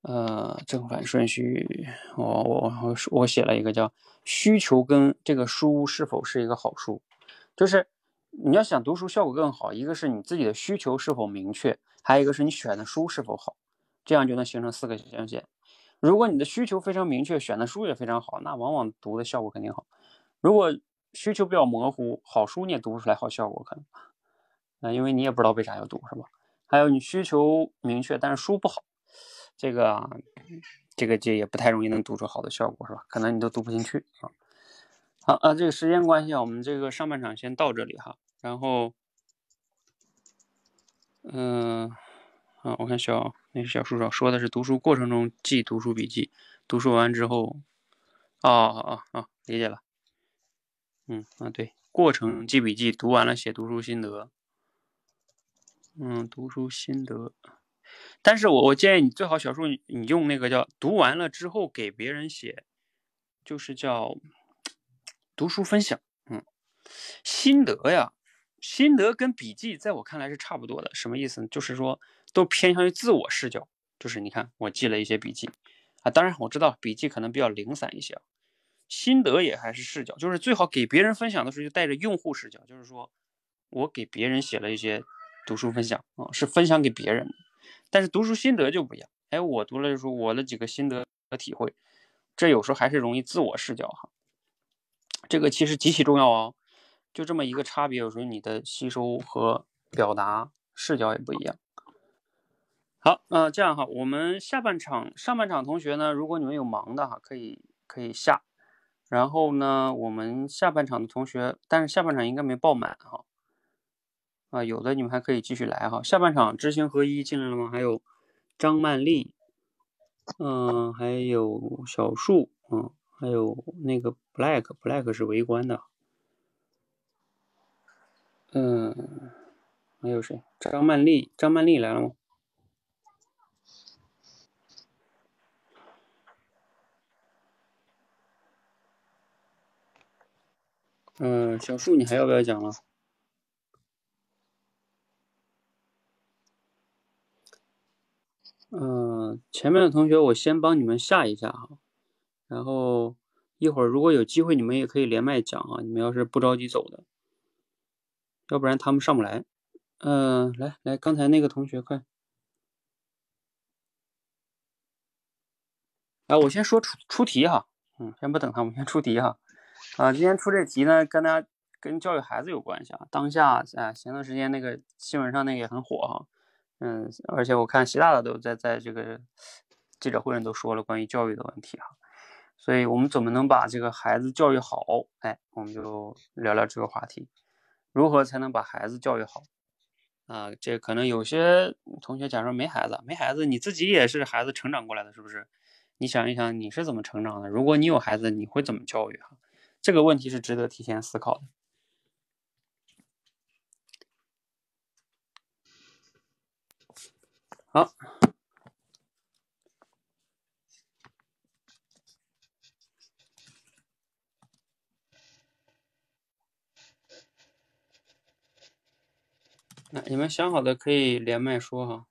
呃，正反顺序，我我我我写了一个叫需求跟这个书是否是一个好书，就是。你要想读书效果更好，一个是你自己的需求是否明确，还有一个是你选的书是否好，这样就能形成四个象限。如果你的需求非常明确，选的书也非常好，那往往读的效果肯定好。如果需求比较模糊，好书你也读不出来好效果，可能，那因为你也不知道为啥要读，是吧？还有你需求明确，但是书不好，这个这个这也不太容易能读出好的效果，是吧？可能你都读不进去啊。好啊，这个时间关系啊，我们这个上半场先到这里哈。然后，嗯，啊，我看小那是小叔叔说的是读书过程中记读书笔记，读书完之后，哦哦哦，理解了。嗯啊，对，过程记笔记，读完了写读书心得。嗯，读书心得。但是我我建议你最好小叔你用那个叫读完了之后给别人写，就是叫。读书分享，嗯，心得呀，心得跟笔记在我看来是差不多的。什么意思呢？就是说都偏向于自我视角。就是你看，我记了一些笔记啊，当然我知道笔记可能比较零散一些，心得也还是视角。就是最好给别人分享的时候就带着用户视角，就是说我给别人写了一些读书分享啊，是分享给别人。但是读书心得就不一样，哎，我读了书，我的几个心得和体会，这有时候还是容易自我视角哈。这个其实极其重要哦，就这么一个差别，有时候你的吸收和表达视角也不一样。好，那这样哈，我们下半场、上半场同学呢，如果你们有忙的哈，可以可以下。然后呢，我们下半场的同学，但是下半场应该没爆满哈。啊，有的你们还可以继续来哈。下半场知行合一进来了吗？还有张曼丽，嗯，还有小树，嗯，还有那个 Black，Black 是围观的，嗯，还有谁？张曼丽，张曼丽来了吗？嗯，小树，你还要不要讲了？嗯，前面的同学我先帮你们下一下哈，然后一会儿如果有机会，你们也可以连麦讲啊。你们要是不着急走的，要不然他们上不来。嗯，来来，刚才那个同学快，啊，我先说出出题哈，嗯，先不等他我们，先出题哈。啊，今天出这题呢，跟大家跟教育孩子有关系啊。当下啊，前段时间那个新闻上那个也很火哈，嗯，而且我看习大大都在在这个记者会上都说了关于教育的问题哈。所以我们怎么能把这个孩子教育好？哎，我们就聊聊这个话题，如何才能把孩子教育好？啊，这可能有些同学假如没孩子，没孩子，你自己也是孩子成长过来的，是不是？你想一想，你是怎么成长的？如果你有孩子，你会怎么教育？哈？这个问题是值得提前思考的。好，那你们想好的可以连麦说哈。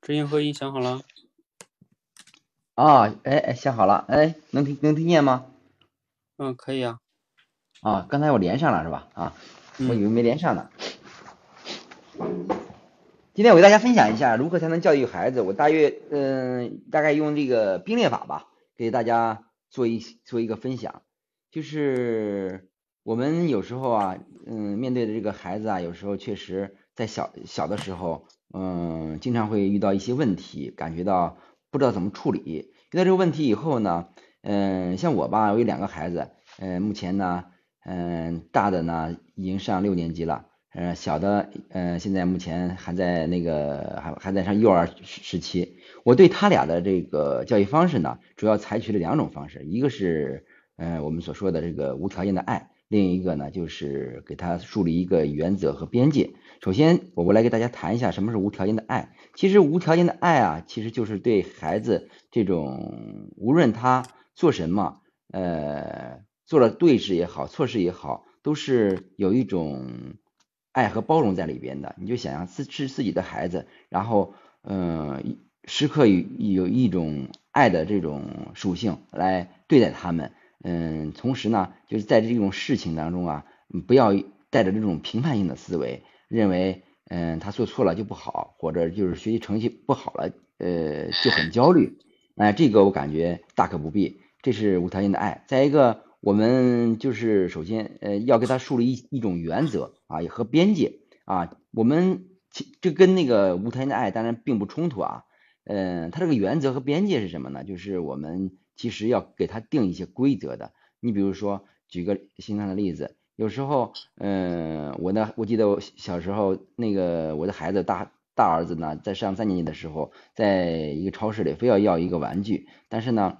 知行合一想好了？啊，哎哎，想好了，哎，能听能听见吗？嗯，可以啊。啊，刚才我连上了是吧？啊，我以为没连上呢。今天我给大家分享一下如何才能教育孩子。我大约嗯，大概用这个并列法吧，给大家做一做一个分享。就是我们有时候啊，嗯，面对的这个孩子啊，有时候确实在小小的时候。嗯，经常会遇到一些问题，感觉到不知道怎么处理。遇到这个问题以后呢，嗯，像我吧，我有两个孩子，嗯，目前呢，嗯，大的呢已经上六年级了，嗯，小的，嗯，现在目前还在那个还还在上幼儿时期。我对他俩的这个教育方式呢，主要采取了两种方式，一个是，嗯，我们所说的这个无条件的爱。另一个呢，就是给他树立一个原则和边界。首先，我我来给大家谈一下什么是无条件的爱。其实，无条件的爱啊，其实就是对孩子这种无论他做什么，呃，做了对事也好，错事也好，都是有一种爱和包容在里边的。你就想象自是自己的孩子，然后，嗯，时刻有有一种爱的这种属性来对待他们。嗯，同时呢，就是在这种事情当中啊，不要带着这种评判性的思维，认为嗯他做错了就不好，或者就是学习成绩不好了，呃就很焦虑。哎，这个我感觉大可不必，这是无条件的爱。再一个，我们就是首先呃要给他树立一一种原则啊也和边界啊，我们这跟那个无条件的爱当然并不冲突啊。嗯，他这个原则和边界是什么呢？就是我们。其实要给他定一些规则的。你比如说，举个形象的例子，有时候，嗯，我呢，我记得我小时候，那个我的孩子大大儿子呢，在上三年级的时候，在一个超市里非要要一个玩具，但是呢，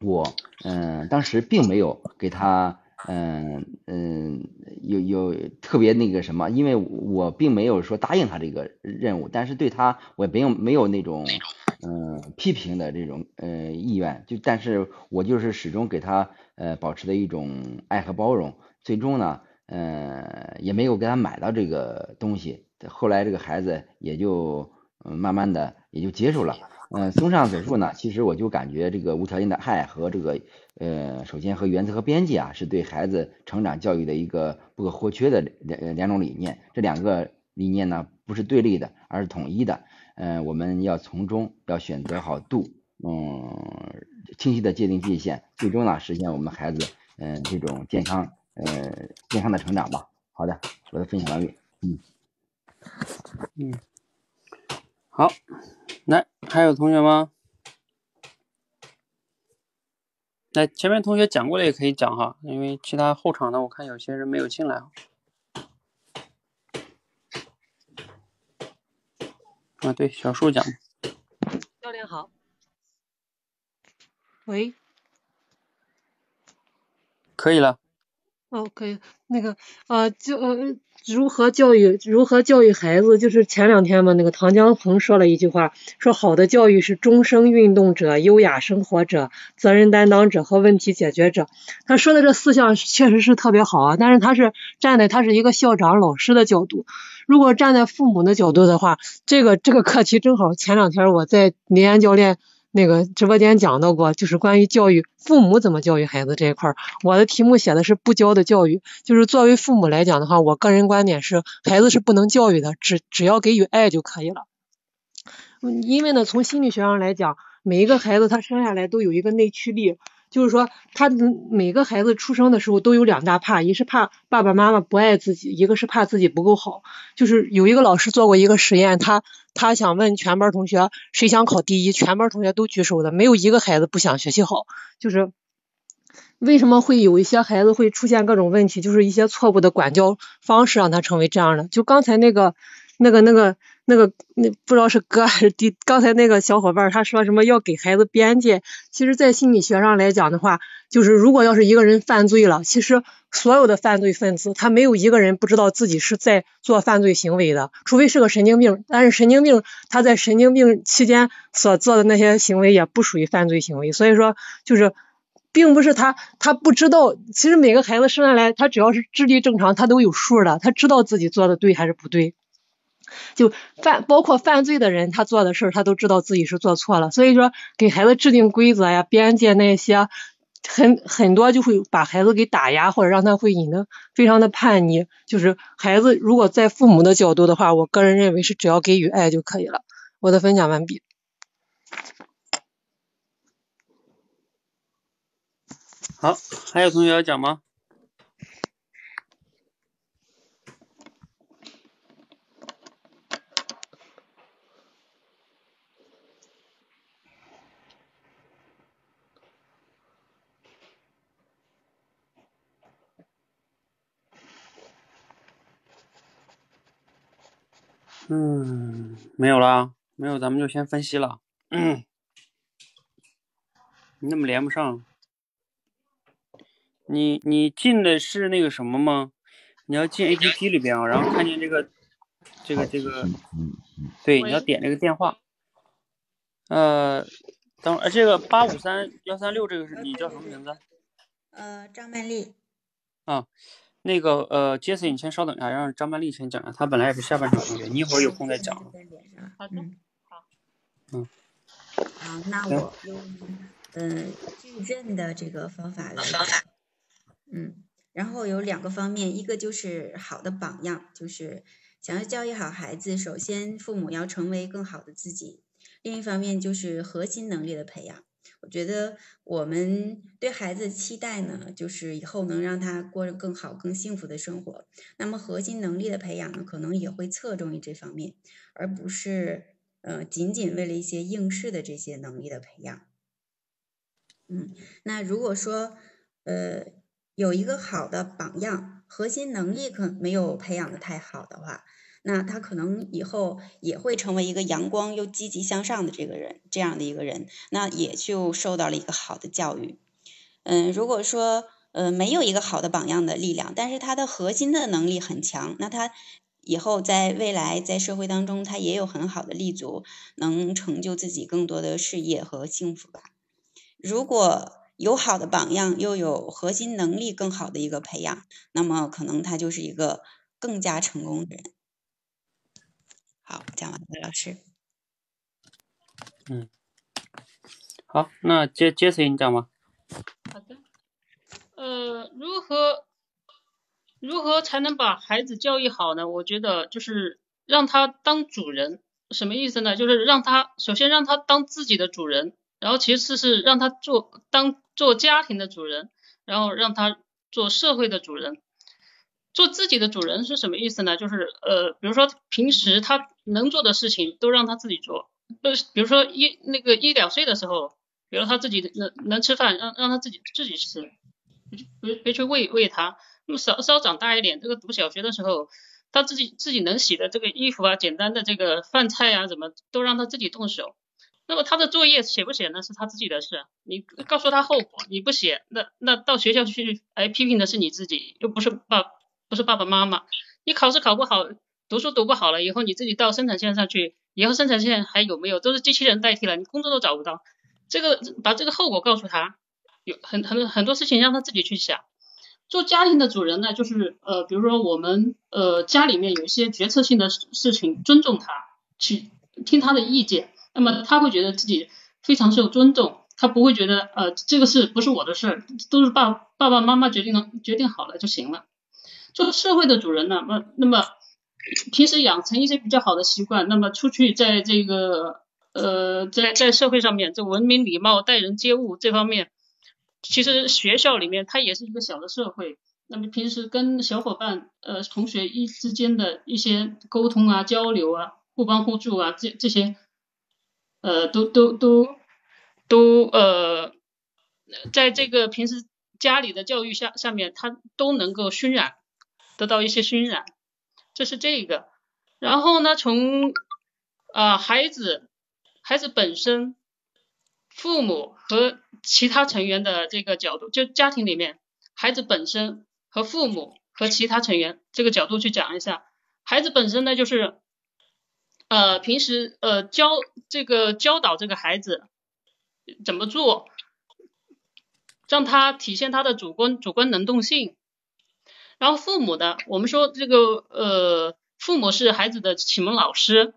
我，嗯，当时并没有给他，嗯嗯，有有特别那个什么，因为我并没有说答应他这个任务，但是对他，我没有没有那种。嗯，批评的这种呃意愿，就但是我就是始终给他呃保持的一种爱和包容，最终呢，呃也没有给他买到这个东西，后来这个孩子也就嗯慢慢的也就接受了。嗯，综上所述呢，其实我就感觉这个无条件的爱和这个呃首先和原则和边界啊，是对孩子成长教育的一个不可或缺的两两种理念，这两个理念呢不是对立的，而是统一的。嗯，我们要从中要选择好度，嗯，清晰的界定界限，最终呢实现我们孩子嗯这种健康呃健康的成长吧。好的，我的分享完毕。嗯嗯，好，来还有同学吗？来，前面同学讲过的也可以讲哈，因为其他后场的我看有些人没有进来。啊，对，小树讲。教练好。喂。可以了。哦，可以。那个，呃，就呃，如何教育，如何教育孩子？就是前两天嘛，那个唐江鹏说了一句话，说好的教育是终生运动者、优雅生活者、责任担当者和问题解决者。他说的这四项确实是特别好啊，但是他是站在他是一个校长、老师的角度。如果站在父母的角度的话，这个这个课题正好前两天我在林岩教练。那个直播间讲到过，就是关于教育父母怎么教育孩子这一块儿，我的题目写的是不教的教育。就是作为父母来讲的话，我个人观点是，孩子是不能教育的，只只要给予爱就可以了。因为呢，从心理学上来讲，每一个孩子他生下来都有一个内驱力。就是说，他每个孩子出生的时候都有两大怕，一是怕爸爸妈妈不爱自己，一个是怕自己不够好。就是有一个老师做过一个实验，他他想问全班同学谁想考第一，全班同学都举手的，没有一个孩子不想学习好。就是为什么会有一些孩子会出现各种问题，就是一些错误的管教方式让他成为这样的。就刚才那个那个那个。那个那不知道是哥还是弟，刚才那个小伙伴他说什么要给孩子边界，其实，在心理学上来讲的话，就是如果要是一个人犯罪了，其实所有的犯罪分子他没有一个人不知道自己是在做犯罪行为的，除非是个神经病，但是神经病他在神经病期间所做的那些行为也不属于犯罪行为，所以说就是并不是他他不知道，其实每个孩子生下来他只要是智力正常，他都有数的，他知道自己做的对还是不对。就犯包括犯罪的人，他做的事儿他都知道自己是做错了，所以说给孩子制定规则呀、边界那些，很很多就会把孩子给打压，或者让他会引得非常的叛逆。就是孩子如果在父母的角度的话，我个人认为是只要给予爱就可以了。我的分享完毕。好，还有同学要讲吗？嗯，没有啦，没有，咱们就先分析了。嗯你怎么连不上？你你进的是那个什么吗？你要进 A P P 里边啊，然后看见这个这个这个，对，你要点这个电话。呃，等呃，这个八五三幺三六，这个是你叫什么名字？呃，张曼丽。啊。那个呃，杰森，你先稍等一下，让张曼丽先讲下。她本来也是下半场同学，你一会儿有空再讲。好的，好。嗯。好，那我用嗯矩阵的这个方法来。方法。嗯，然后有两个方面，一个就是好的榜样，就是想要教育好孩子，首先父母要成为更好的自己；另一方面就是核心能力的培养。我觉得我们对孩子期待呢，就是以后能让他过着更好、更幸福的生活。那么核心能力的培养呢，可能也会侧重于这方面，而不是呃仅仅为了一些应试的这些能力的培养。嗯，那如果说呃有一个好的榜样，核心能力可没有培养的太好的话。那他可能以后也会成为一个阳光又积极向上的这个人，这样的一个人，那也就受到了一个好的教育。嗯，如果说呃没有一个好的榜样的力量，但是他的核心的能力很强，那他以后在未来在社会当中，他也有很好的立足，能成就自己更多的事业和幸福吧。如果有好的榜样，又有核心能力更好的一个培养，那么可能他就是一个更加成功的人。好，讲完了，老师。嗯，好，那接接谁你讲吧。好的。呃，如何如何才能把孩子教育好呢？我觉得就是让他当主人，什么意思呢？就是让他首先让他当自己的主人，然后其次是让他做当做家庭的主人，然后让他做社会的主人。做自己的主人是什么意思呢？就是呃，比如说平时他能做的事情都让他自己做，呃，比如说一那个一两岁的时候，比如他自己能能吃饭，让让他自己自己吃，别别去喂喂他。那么稍稍长大一点，这个读小学的时候，他自己自己能洗的这个衣服啊，简单的这个饭菜啊，怎么都让他自己动手。那么他的作业写不写呢？是他自己的事，你告诉他后果，你不写，那那到学校去挨批评的是你自己，又不是爸。不是爸爸妈妈，你考试考不好，读书读不好了，以后你自己到生产线上去，以后生产线还有没有，都是机器人代替了，你工作都找不到。这个把这个后果告诉他，有很很很多事情让他自己去想。做家庭的主人呢，就是呃，比如说我们呃家里面有一些决策性的事情，尊重他，去听他的意见，那么他会觉得自己非常受尊重，他不会觉得呃这个事不是我的事儿，都是爸爸爸妈妈决定了决定好了就行了。做社会的主人呢，那那么平时养成一些比较好的习惯，那么出去在这个呃在在社会上面，这文明礼貌、待人接物这方面，其实学校里面它也是一个小的社会。那么平时跟小伙伴呃同学一之间的一些沟通啊、交流啊、互帮互助啊，这这些呃都都都都呃在这个平时家里的教育下下面，他都能够熏染。得到一些熏染，这是这个。然后呢，从啊孩子孩子本身、父母和其他成员的这个角度，就家庭里面孩子本身和父母和其他成员这个角度去讲一下。孩子本身呢，就是呃平时呃教这个教导这个孩子怎么做，让他体现他的主观主观能动性。然后父母的，我们说这个呃，父母是孩子的启蒙老师，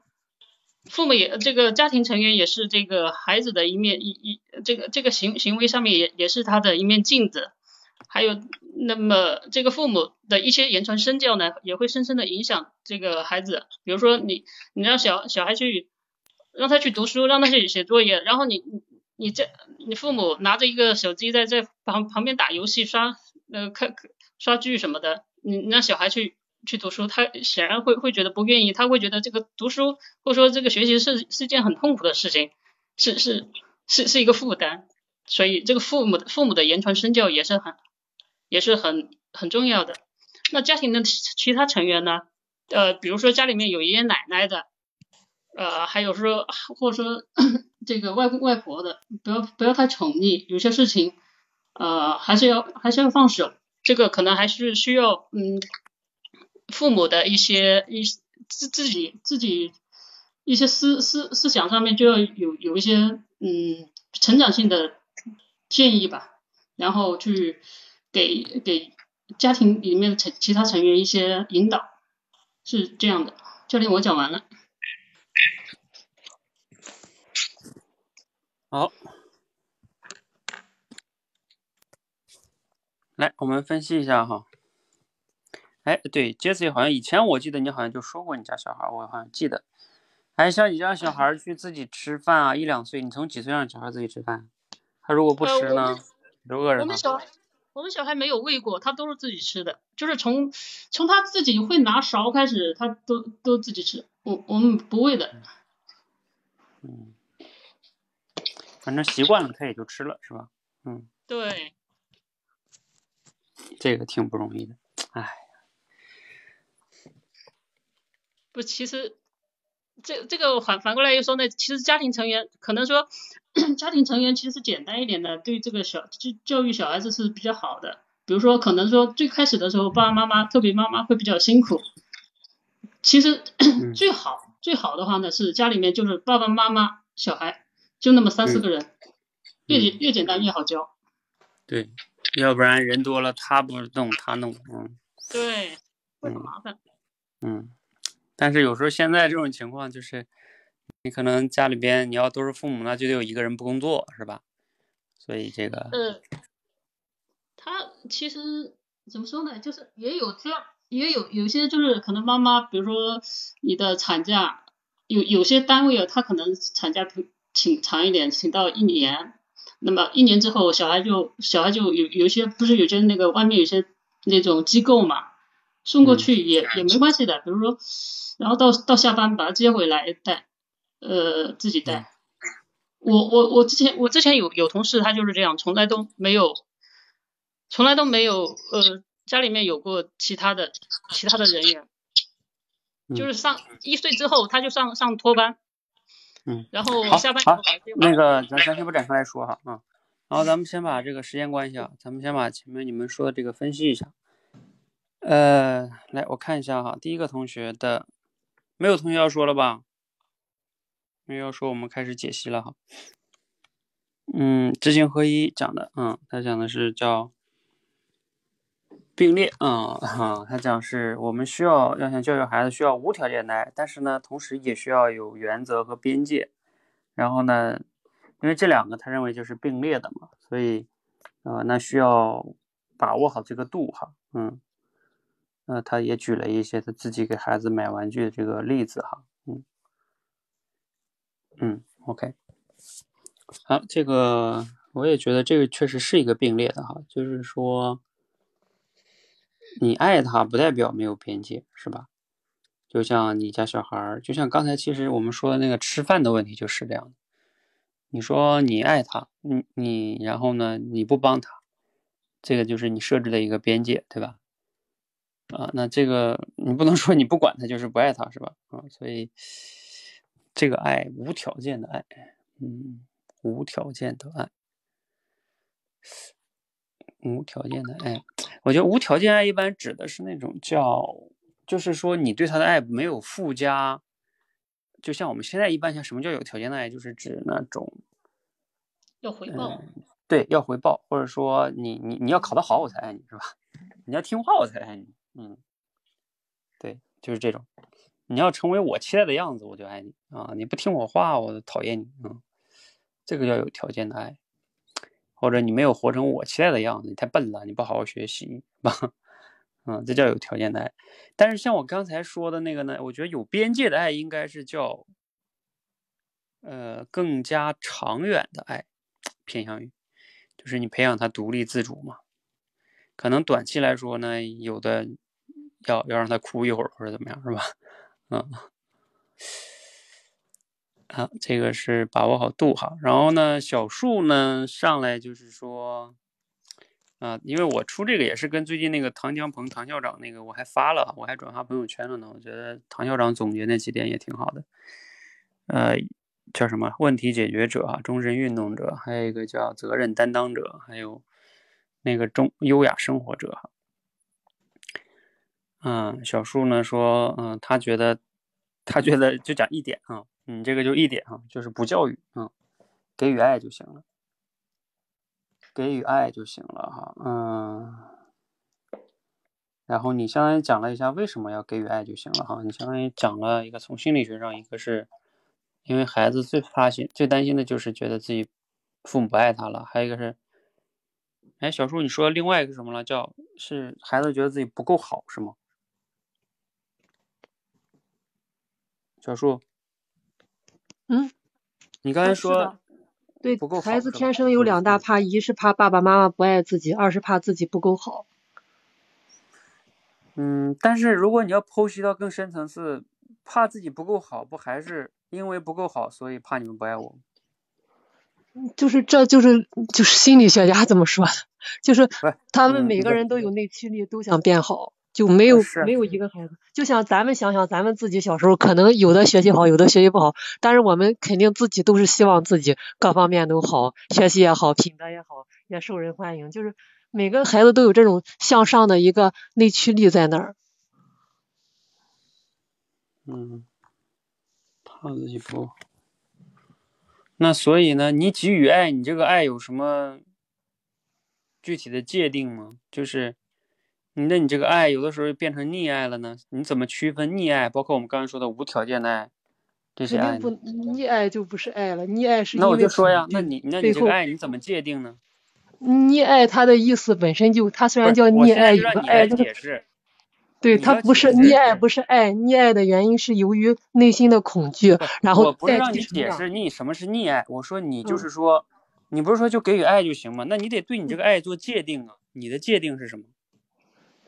父母也这个家庭成员也是这个孩子的一面一一这个这个行行为上面也也是他的一面镜子，还有那么这个父母的一些言传身教呢，也会深深的影响这个孩子。比如说你你让小小孩去让他去读书，让他去写作业，然后你你你这你父母拿着一个手机在在旁旁边打游戏刷呃看。刷剧什么的，你让小孩去去读书，他显然会会觉得不愿意，他会觉得这个读书或者说这个学习是是件很痛苦的事情，是是是是一个负担，所以这个父母父母的言传身教也是很也是很很重要的。那家庭的其他成员呢？呃，比如说家里面有爷爷奶奶的，呃，还有说或者说 *coughs* 这个外公外婆的，不要不要太宠溺，有些事情呃还是要还是要放手。这个可能还是需要，嗯，父母的一些一自自己自己一些思思思想上面就要有有一些嗯成长性的建议吧，然后去给给家庭里面的成其他成员一些引导，是这样的。教练，我讲完了。好。来，我们分析一下哈。哎，对，Jesse 好像以前我记得你好像就说过你家小孩，我好像记得。哎，像你家小孩去自己吃饭啊，一两岁，你从几岁让小孩自己吃饭？他如果不吃呢，就饿着我们小我们小孩没有喂过，他都是自己吃的，就是从从他自己会拿勺开始，他都都自己吃。我我们不喂的。嗯，反正习惯了，他也就吃了，是吧？嗯。对。这个挺不容易的，哎，不，其实这这个反反过来又说呢，其实家庭成员可能说，*clears throat* 家庭成员其实简单一点的，对这个小就教育小孩子是比较好的。比如说，可能说最开始的时候，爸爸妈妈，特别妈妈会比较辛苦。其实 *clears throat* 最好最好的话呢，是家里面就是爸爸妈妈、小孩就那么三四个人，越越简单越好教。对。要不然人多了，他不弄他弄，嗯，对，会很麻烦。嗯，但是有时候现在这种情况就是，你可能家里边你要都是父母，那就得有一个人不工作，是吧？所以这个，呃，他其实怎么说呢？就是也有这样也有有些就是可能妈妈，比如说你的产假，有有些单位啊，他可能产假请长一点，请到一年，那么一年之后小孩就小孩就有有些不是有些那个外面有些那种机构嘛，送过去也也没关系的，比如说，然后到到下班把他接回来带，呃自己带。我我我之前我之前有有同事他就是这样，从来都没有，从来都没有呃家里面有过其他的其他的人员，就是上一岁之后他就上上托班，嗯，然后下班好，那个咱咱先不展开来说哈啊，然后咱们先把这个时间关系啊，咱们先把前面你们说的这个分析一下，呃，来我看一下哈，第一个同学的没有同学要说了吧？没有说，我们开始解析了哈。嗯，知行合一讲的，嗯，他讲的是叫并列，嗯哈，他讲是我们需要要想教育孩子需要无条件的爱，但是呢，同时也需要有原则和边界。然后呢，因为这两个他认为就是并列的嘛，所以呃，那需要把握好这个度哈，嗯，那他也举了一些他自己给孩子买玩具的这个例子哈，嗯。嗯，OK，好，这个我也觉得这个确实是一个并列的哈，就是说你爱他不代表没有边界，是吧？就像你家小孩儿，就像刚才其实我们说的那个吃饭的问题就是这样的。你说你爱他，你你然后呢你不帮他，这个就是你设置的一个边界，对吧？啊，那这个你不能说你不管他就是不爱他，是吧？啊，所以。这个爱无条件的爱，嗯，无条件的爱，无条件的爱，我觉得无条件爱一般指的是那种叫，就是说你对他的爱没有附加，就像我们现在一般像什么叫有条件的爱，就是指那种要回报，对，要回报，或者说你你你要考得好我才爱你是吧？*laughs* 你要听话我才爱你，嗯，对，就是这种。你要成为我期待的样子，我就爱你啊！你不听我话，我讨厌你啊！这个叫有条件的爱，或者你没有活成我期待的样子，你太笨了，你不好好学习，吧？*laughs* 嗯，这叫有条件的爱。但是像我刚才说的那个呢，我觉得有边界的爱应该是叫呃更加长远的爱，偏向于就是你培养他独立自主嘛。可能短期来说呢，有的要要让他哭一会儿或者怎么样，是吧？*laughs* 嗯啊，这个是把握好度哈。然后呢，小树呢上来就是说，啊，因为我出这个也是跟最近那个唐江鹏唐校长那个我还发了，我还转发朋友圈了呢。我觉得唐校长总结那几点也挺好的。呃，叫什么？问题解决者啊，终身运动者，还有一个叫责任担当者，还有那个中优雅生活者哈。嗯，小树呢说，嗯，他觉得，他觉得就讲一点啊，你这个就一点啊，就是不教育，嗯，给予爱就行了，给予爱就行了哈，嗯，然后你相当于讲了一下为什么要给予爱就行了哈，你相当于讲了一个从心理学上，一个是因为孩子最怕心、最担心的就是觉得自己父母不爱他了，还有一个是，哎，小树你说另外一个什么了？叫是孩子觉得自己不够好是吗？小树，嗯，你刚才说对不够孩子天生有两大怕，一是怕爸爸妈妈不爱自己，二是怕自己不够好。嗯，但是如果你要剖析到更深层次，怕自己不够好，不还是因为不够好，所以怕你们不爱我？就是这就是就是心理学家怎么说的，就是他们嗯每个人都有内驱力，都想变好。就没有没有一个孩子，就像咱们想想，咱们自己小时候可能有的学习好，有的学习不好，但是我们肯定自己都是希望自己各方面都好，学习也好，品德也好，也受人欢迎。就是每个孩子都有这种向上的一个内驱力在那儿。嗯，怕自己不。那所以呢，你给予爱，你这个爱有什么具体的界定吗？就是。那你这个爱有的时候变成溺爱了呢？你怎么区分溺爱？包括我们刚才说的无条件的爱，这些爱。溺爱就不是爱了，溺爱是因那我就说呀，那你那你这个爱你怎么界定呢？溺爱它的意思本身就，它虽然叫溺爱，让你爱这个解释。对它不是溺爱，不是爱，溺爱的原因是由于内心的恐惧，然后我不是让你解。释溺什么是溺爱，我说你就嗯是说，你不是说就给予爱就行吗？那你得对你这个爱做界定啊，你的界定是什么？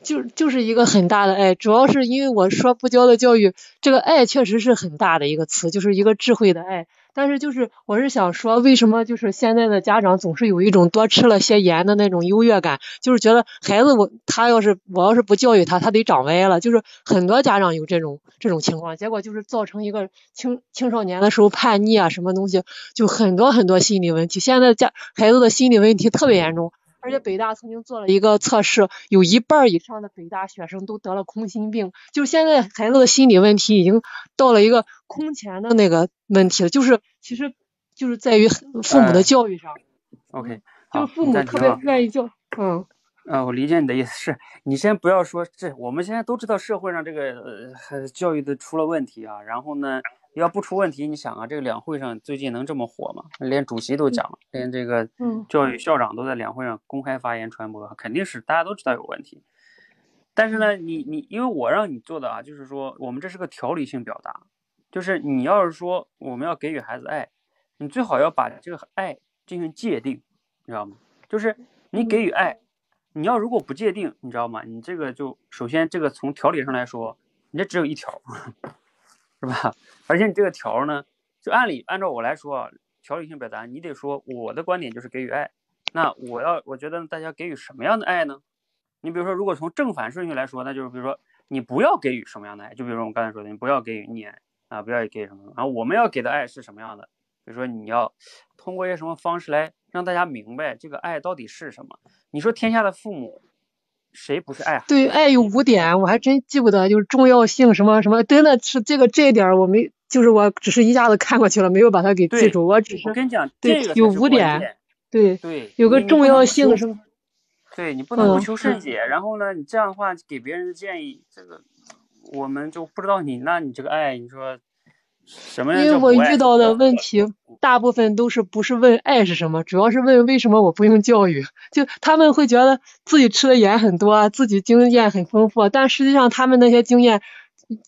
就就是一个很大的爱，主要是因为我说不教的教育，这个爱确实是很大的一个词，就是一个智慧的爱。但是就是我是想说，为什么就是现在的家长总是有一种多吃了些盐的那种优越感，就是觉得孩子我他要是我要是不教育他，他得长歪了，就是很多家长有这种这种情况，结果就是造成一个青青少年的时候叛逆啊，什么东西就很多很多心理问题。现在家孩子的心理问题特别严重。而且北大曾经做了一个测试，有一半以上的北大学生都得了空心病。就是现在孩子的心理问题已经到了一个空前的那个问题了，就是其实就是在于父母的呃教育上，OK，就是父母特别。愿意教，嗯啊，我理解你的意思是，你先不要说这，我们现在都知道社会上这个呃还教育的出了问题啊，然后呢，要不出问题，你想啊，这个两会上最近能这么火吗？连主席都讲了，连这个嗯教育校长都在两会上公开发言传播，肯定是大家都知道有问题。但是呢，你你因为我让你做的啊，就是说我们这是个条理性表达，就是你要是说我们要给予孩子爱，你最好要把这个爱进行界定，你知道吗？就是你给予爱，你要如果不界定，你知道吗？你这个就首先这个从条理上来说，你这只有一条，是吧？而且你这个条呢，就按理按照我来说啊，条理性表达，你得说我的观点就是给予爱。那我要我觉得大家给予什么样的爱呢？你比如说，如果从正反顺序来说，那就是比如说你不要给予什么样的爱，就比如说我刚才说的，你不要给予溺爱啊，不要给予什么。然后我们要给的爱是什么样的？比如说你要通过一些什么方式来让大家明白这个爱到底是什么。你说天下的父母谁不是爱孩子？对，爱有五点，我还真记不得，就是重要性什么什么，真的是这个这一点我没，就是我只是一下子看过去了，没有把它给记住，我只是我跟你讲，对有这个有五点，对，对，有个重要性什么，对你不能不嗯求甚解，然后呢，你这样的话给别人的建议，这个我们就不知道你，那你这个爱，你说什么样因为我？遇到的问题大部分都是不是问爱是什么，主要是问为什么我不用教育。就他们会觉得自己吃的盐很多啊，自己经验很丰富，但实际上他们那些经验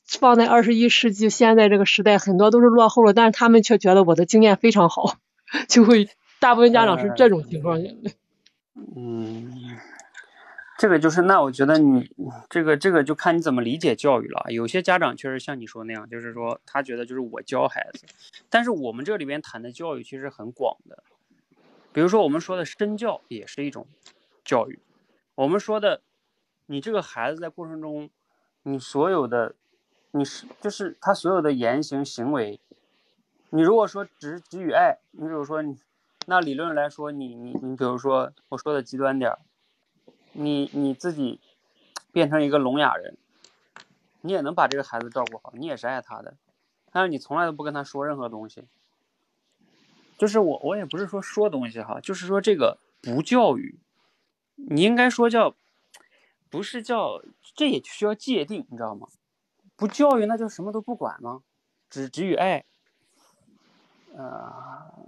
放在二十一世纪现在这个时代，很多都是落后了，但是他们却觉得我的经验非常好，*laughs* 就会大部分家长是这种情况。嗯，这个就是，那我觉得你这个这个就看你怎么理解教育了。有些家长确实像你说那样，就是说他觉得就是我教孩子，但是我们这里边谈的教育其实很广的，比如说我们说的身教也是一种教育，我们说的你这个孩子在过程中，你所有的你是就是他所有的言行行为，你如果说只给予爱，你比如说你。那理论来说，你你你，比如说我说的极端点儿，你你自己变成一个聋哑人，你也能把这个孩子照顾好，你也是爱他的，但是你从来都不跟他说任何东西。就是我我也不是说说东西哈，就是说这个不教育，你应该说叫，不是叫，这也需要界定，你知道吗？不教育那就什么都不管吗？只给予爱。呃，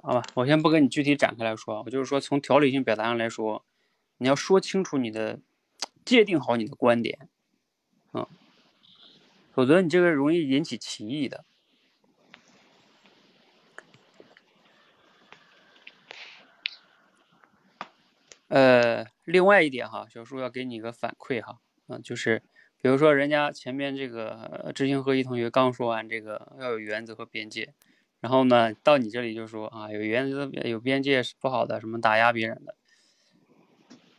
好吧，我先不跟你具体展开来说，我就是说从条理性表达上来说，你要说清楚你的，界定好你的观点，嗯，否则你这个容易引起歧义的。呃，另外一点哈，小叔要给你一个反馈哈，嗯，就是比如说人家前面这个知行合一同学刚说完这个要有原则和边界。然后呢，到你这里就说啊，有原则、有边界是不好的，什么打压别人的。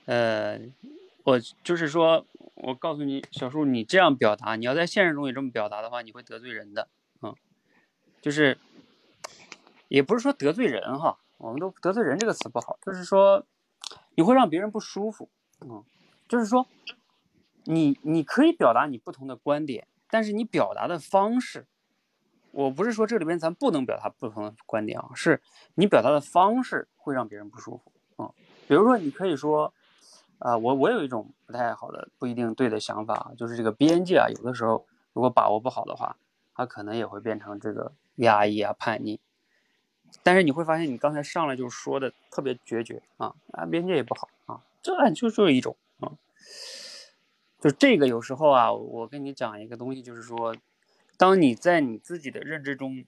呃，我就是说，我告诉你，小树，你这样表达，你要在现实中也这么表达的话，你会得罪人的。嗯，就是，也不是说得罪人哈，我们都得罪人这个词不好，就是说，你会让别人不舒服。嗯，就是说，你你可以表达你不同的观点，但是你表达的方式。我不是说这里边咱不能表达不同的观点啊，是你表达的方式会让别人不舒服啊、嗯。比如说，你可以说，啊、我我有一种不太好的、不一定对的想法，就是这个边界啊，有的时候如果把握不好的话，它可能也会变成这个压抑啊、叛逆。但是你会发现，你刚才上来就说的特别决绝啊啊，边界也不好啊，这就就是一种啊，就这个有时候啊，我跟你讲一个东西，就是说，当你在你自己的认知中，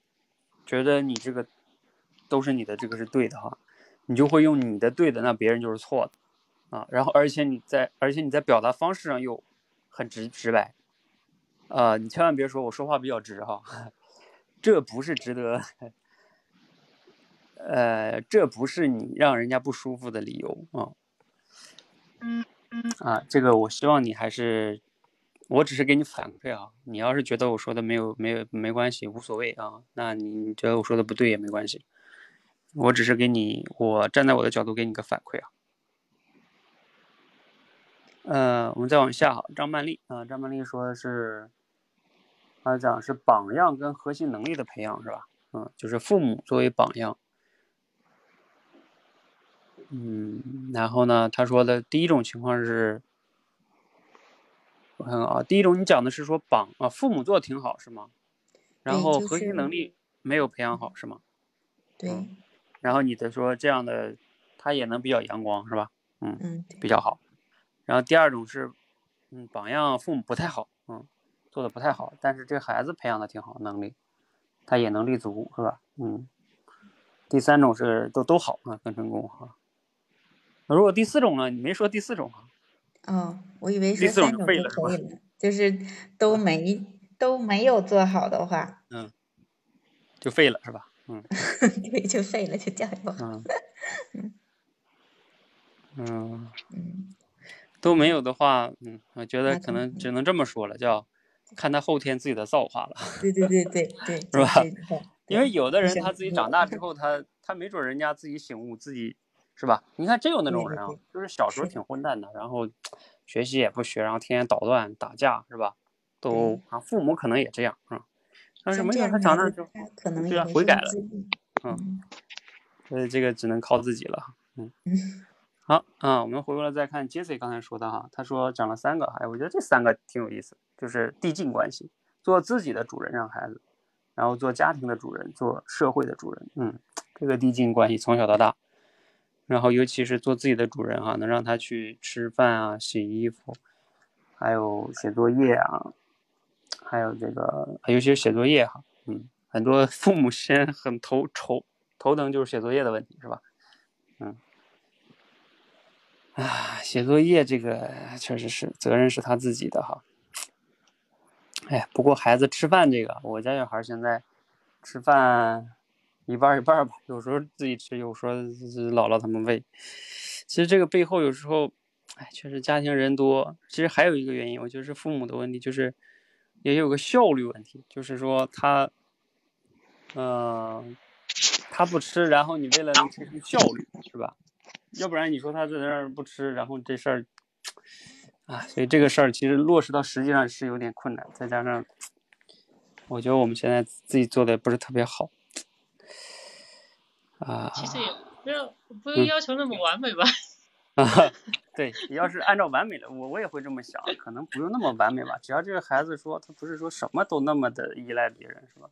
觉得你这个都是你的这个是对的哈，你就会用你的对的，那别人就是错的啊。然后而且你在而且你在表达方式上又很直直白，啊，你千万别说我说话比较直哈，*laughs* 这不是值得，呃，这不是你让人家不舒服的理由啊。啊，这个我希望你还是，我只是给你反馈啊。你要是觉得我说的没有没有没关系，无所谓啊。那你觉得我说的不对也没关系，我只是给你，我站在我的角度给你个反馈啊。呃，我们再往下哈，张曼丽啊，张曼丽说的是，他讲是榜样跟核心能力的培养是吧？嗯，就是父母作为榜样。嗯，然后呢？他说的第一种情况是，我看看啊，第一种你讲的是说榜啊，父母做的挺好是吗？然后核心能力没有培养好是吗？对。然后你的说这样的他也能比较阳光是吧？嗯嗯，比较好。然后第二种是，嗯，榜样父母不太好，嗯，做的不太好，但是这孩子培养的挺好，能力他也能立足是吧？嗯。第三种是都都好啊，更成功哈。如果第四种呢？你没说第四种啊？哦，我以为说三种就可以了，就是都没都没有做好的话，嗯，就废了是吧？嗯，*laughs* 对，就废了，就加油。*laughs* 嗯嗯嗯，都没有的话，嗯，我觉得可能只能这么说了，叫看他后天自己的造化了。对对对对对，*laughs* 是吧？因为有的人他自己长大之后，他他没准人家自己醒悟自己。是吧？你看真有那种人啊，就是小时候挺混蛋的，然后学习也不学，然后天天捣乱打架，是吧？都啊，父母可能也这样啊。但是没有他长大就对啊，悔改了。嗯，所以这个只能靠自己了。嗯。*laughs* 好啊，我们回过来再看 Jesse 刚才说的哈，他说讲了三个，哎，我觉得这三个挺有意思，就是递进关系，做自己的主人让孩子，然后做家庭的主人，做社会的主人。嗯，这个递进关系从小到大。然后，尤其是做自己的主人哈，能让他去吃饭啊、洗衣服，还有写作业啊，还有这个，尤其是写作业哈，嗯，很多父母先很头愁头疼，就是写作业的问题，是吧？嗯，啊，写作业这个确实是责任是他自己的哈。哎，不过孩子吃饭这个，我家小孩现在吃饭。一半一半吧，有时候自己吃，有时候姥姥他们喂。其实这个背后有时候，哎，确实家庭人多。其实还有一个原因，我觉得是父母的问题，就是也有个效率问题，就是说他，嗯，他不吃，然后你为了能提升效率，是吧？要不然你说他在那儿不吃，然后这事儿，啊，所以这个事儿其实落实到实际上是有点困难。再加上，我觉得我们现在自己做的不是特别好。啊，其实也不要不用要求那么完美吧。啊，*laughs* 对，你要是按照完美的，我我也会这么想，可能不用那么完美吧。只要这个孩子说他不是说什么都那么的依赖别人，是吧？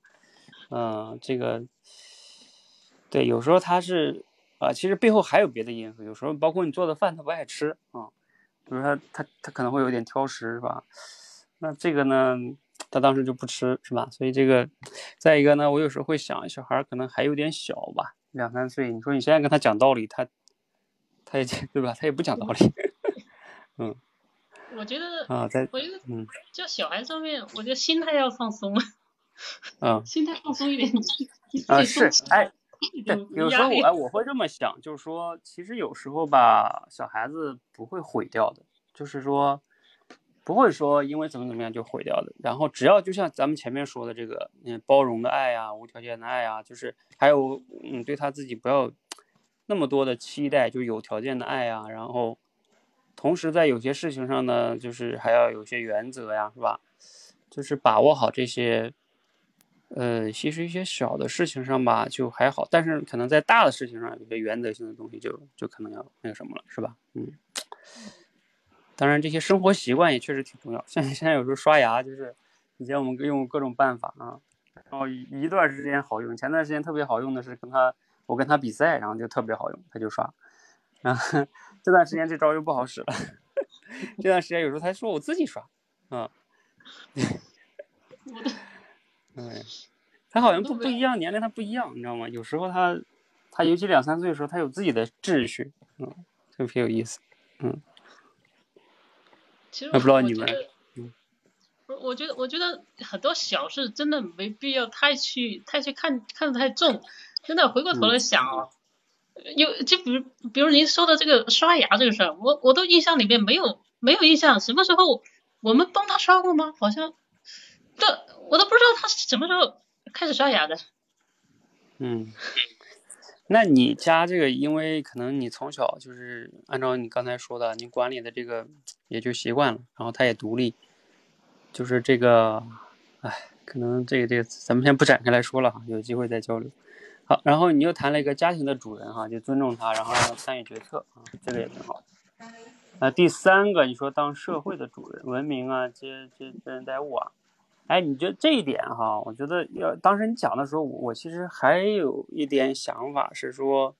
嗯，这个，对，有时候他是啊，其实背后还有别的因素，有时候包括你做的饭他不爱吃啊，比如说他他可能会有点挑食，是吧？那这个呢，他当时就不吃，是吧？所以这个，再一个呢，我有时候会想，小孩可能还有点小吧。两三岁，你说你现在跟他讲道理，他，他也对吧？他也不讲道理。*laughs* 嗯，我觉得啊，在我觉得嗯，就小孩上面，我觉得心态要放松。啊，心态放松一点。啊是，哎，对，有时候我哎我会这么想，就是说，其实有时候吧，小孩子不会毁掉的，就是说。不会说因为怎么怎么样就毁掉的，然后只要就像咱们前面说的这个，嗯，包容的爱呀，无条件的爱呀，就是还有，嗯，对他自己不要那么多的期待，就有条件的爱呀，然后同时在有些事情上呢，就是还要有些原则呀，是吧？就是把握好这些，呃，其实一些小的事情上吧就还好，但是可能在大的事情上有些原则性的东西就就可能要那个什么了，是吧？嗯。当然，这些生活习惯也确实挺重要。像现在有时候刷牙，就是以前我们用各种办法啊，然后一段时间好用，前段时间特别好用的是跟他，我跟他比赛，然后就特别好用，他就刷。然后这段时间这招又不好使了。这段时间有时候他说我自己刷，啊，*laughs* 他好像不不一样，年龄他不一样，你知道吗？有时候他他尤其两三岁的时候，他有自己的秩序，嗯，特别有意思，嗯。其实我不知道你们觉得不是，我觉得我觉得很多小事真的没必要太去太去看看得太重，真的回过头来想啊，有就比如比如您说的这个刷牙这个事儿，我我都印象里面没有没有印象，什么时候我们帮他刷过吗？好像这我都不知道他什么时候开始刷牙的。嗯，那你家这个，因为可能你从小就是按照你刚才说的，你管理的这个也就习惯了，然后他也独立，就是这个，哎，可能这个这个咱们先不展开来说了哈，有机会再交流。好，然后你又谈了一个家庭的主人哈，就尊重他，然后让他参与决策啊，这个也挺好。那第三个，你说当社会的主人，文明啊，接接接人待物啊。哎，你觉得这一点哈？我觉得要当时你讲的时候，我其实还有一点想法是说，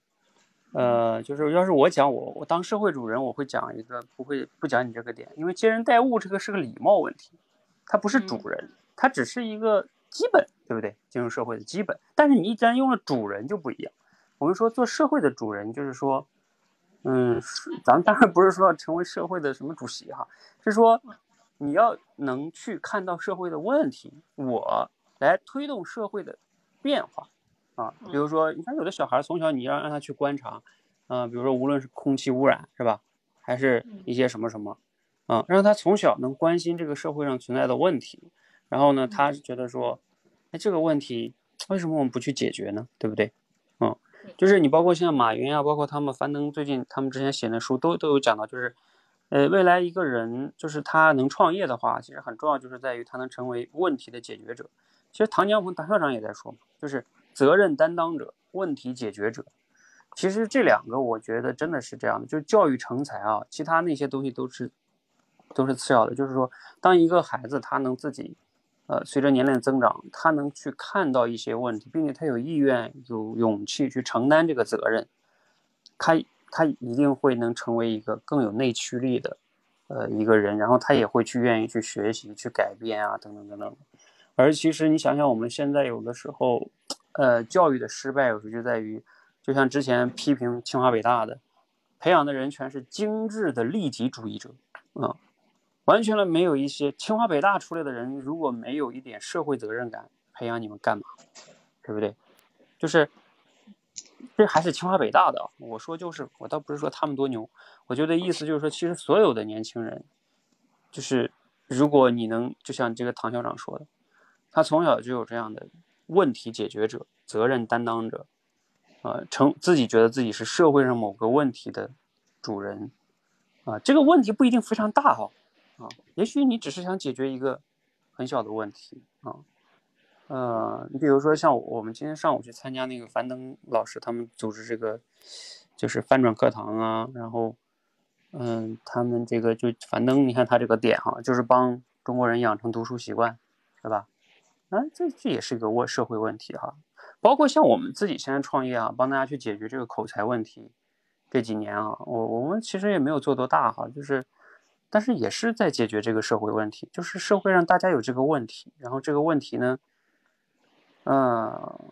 呃，就是要是我讲我我当社会主人，我会讲一个不会不讲你这个点，因为接人待物这个是个礼貌问题，它不是主人，它只是一个基本，对不对？进入社会的基本。但是你一旦用了主人就不一样。我们说做社会的主人，就是说，嗯，咱们当然不是说要成为社会的什么主席哈，是说。你要能去看到社会的问题，我来推动社会的变化啊。比如说，你看有的小孩从小你要让他去观察，啊，比如说无论是空气污染是吧，还是一些什么什么，啊，让他从小能关心这个社会上存在的问题。然后呢，他觉得说，哎，这个问题为什么我们不去解决呢？对不对？嗯，就是你包括像马云啊，包括他们樊登最近他们之前写的书都都有讲到，就是。呃，未来一个人就是他能创业的话，其实很重要，就是在于他能成为问题的解决者。其实唐江鹏唐校长也在说嘛，就是责任担当者、问题解决者。其实这两个，我觉得真的是这样的，就是教育成才啊，其他那些东西都是都是次要的。就是说，当一个孩子他能自己，呃，随着年龄增长，他能去看到一些问题，并且他有意愿、有勇气去承担这个责任，他。他一定会能成为一个更有内驱力的，呃，一个人，然后他也会去愿意去学习、去改变啊，等等等等。而其实你想想，我们现在有的时候，呃，教育的失败有时候就在于，就像之前批评清华北大的，培养的人全是精致的利己主义者，啊，完全了没有一些清华北大出来的人，如果没有一点社会责任感，培养你们干嘛？对不对？就是。这还是清华北大的，我说就是，我倒不是说他们多牛，我觉得意思就是说，其实所有的年轻人，就是如果你能，就像这个唐校长说的，他从小就有这样的问题解决者、责任担当者，啊，成自己觉得自己是社会上某个问题的主人，啊，这个问题不一定非常大哈，啊，也许你只是想解决一个很小的问题啊。呃，你比如说像我们今天上午去参加那个樊登老师他们组织这个，就是翻转课堂啊，然后，嗯，他们这个就樊登，你看他这个点哈，就是帮中国人养成读书习惯，是吧？啊，这这也是一个问社会问题哈。包括像我们自己现在创业啊，帮大家去解决这个口才问题，这几年啊，我我们其实也没有做多大哈，就是，但是也是在解决这个社会问题，就是社会上大家有这个问题，然后这个问题呢。嗯，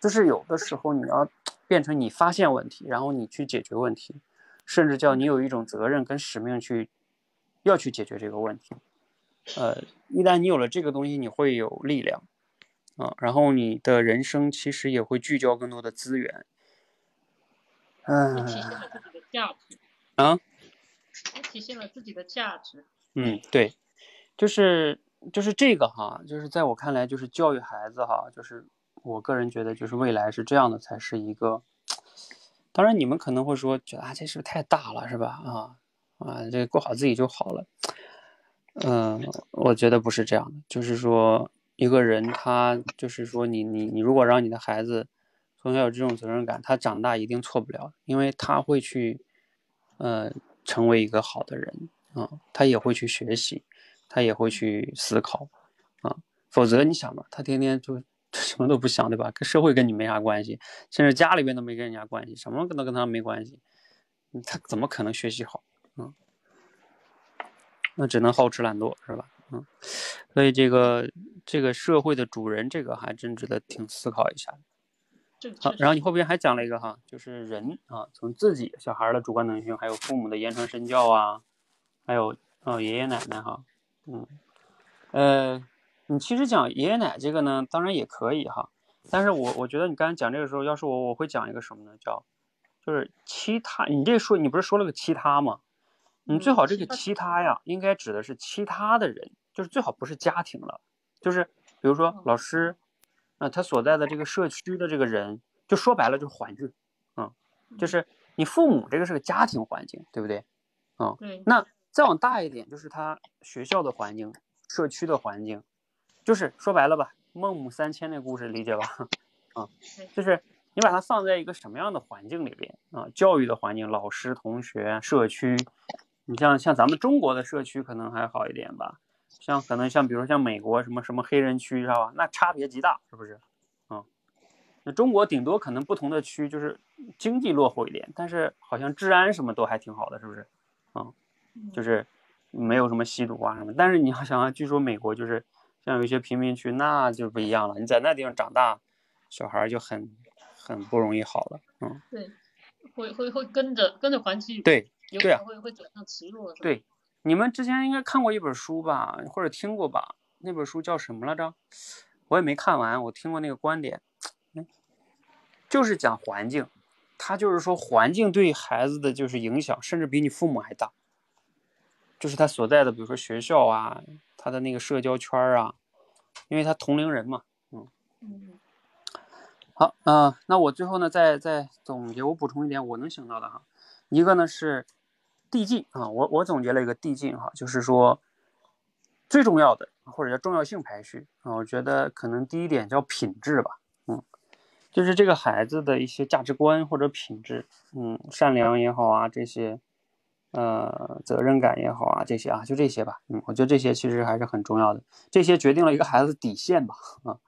就是有的时候你要变成你发现问题，然后你去解决问题，甚至叫你有一种责任跟使命去要去解决这个问题。呃，一旦你有了这个东西，你会有力量啊，然后你的人生其实也会聚焦更多的资源。嗯，体现了自己的价值啊，也体现了自己的价值。嗯，对，就是。就是这个哈，就是在我看来，就是教育孩子哈，就是我个人觉得，就是未来是这样的，才是一个。当然，你们可能会说，觉得啊，这是不是太大了，是吧？啊啊，这过好自己就好了。嗯，我觉得不是这样的，就是说，一个人他就是说，你你你，如果让你的孩子从小有这种责任感，他长大一定错不了，因为他会去，呃，成为一个好的人啊，他也会去学习。他也会去思考，啊，否则你想嘛，他天天就什么都不想，对吧？跟社会跟你没啥关系，甚至家里边都没跟人家关系，什么都跟他没关系，他怎么可能学习好？嗯，那只能好吃懒做，是吧？嗯，所以这个这个社会的主人，这个还真值得挺思考一下。好，然后你后边还讲了一个哈，就是人啊，从自己小孩的主观能动性，还有父母的言传身教啊，还有啊爷爷奶奶哈，嗯，呃，你其实讲爷爷奶这个呢，当然也可以哈，但是我我觉得你刚才讲这个时候，要是我我会讲一个什么呢？叫就是其他，你这说你不是说了个其他吗？你最好这个其他呀，应该指的是其他的人，就是最好不是家庭了，就是比如说老师。那他所在的这个社区的这个人，就说白了就是环境，嗯，就是你父母这个是个家庭环境，对不对？嗯，对。那再往大一点，就是他学校的环境、社区的环境，就是说白了吧，孟母三迁那故事理解吧？*laughs* 啊，就是你把它放在一个什么样的环境里边啊？教育的环境、老师、同学、社区，你像像咱们中国的社区可能还好一点吧。像可能像比如说像美国什么什么黑人区知道吧？那差别极大，是不是？啊，那中国顶多可能不同的区就是经济落后一点，但是好像治安什么都还挺好的，是不是？啊，就是没有什么吸毒啊什么。但是你要想啊，据说美国就是像有一些贫民区，那就不一样了。你在那地方长大，小孩就很很不容易好了。嗯，对，会会会跟着跟着环境，对，对啊，会会走上歧路。对。你们之前应该看过一本书吧，或者听过吧？那本书叫什么来着？我也没看完，我听过那个观点，就是讲环境，他就是说环境对孩子的就是影响，甚至比你父母还大。就是他所在的，比如说学校啊，他的那个社交圈啊，因为他同龄人嘛，嗯。嗯。好，嗯，那我最后呢，再再总结，我补充一点我能想到的哈，一个呢是。递进啊，我我总结了一个递进哈，就是说最重要的或者叫重要性排序啊，我觉得可能第一点叫品质吧，嗯，就是这个孩子的一些价值观或者品质，嗯，善良也好啊，这些呃责任感也好啊，这些啊就这些吧，嗯，我觉得这些其实还是很重要的，这些决定了一个孩子的底线吧，啊，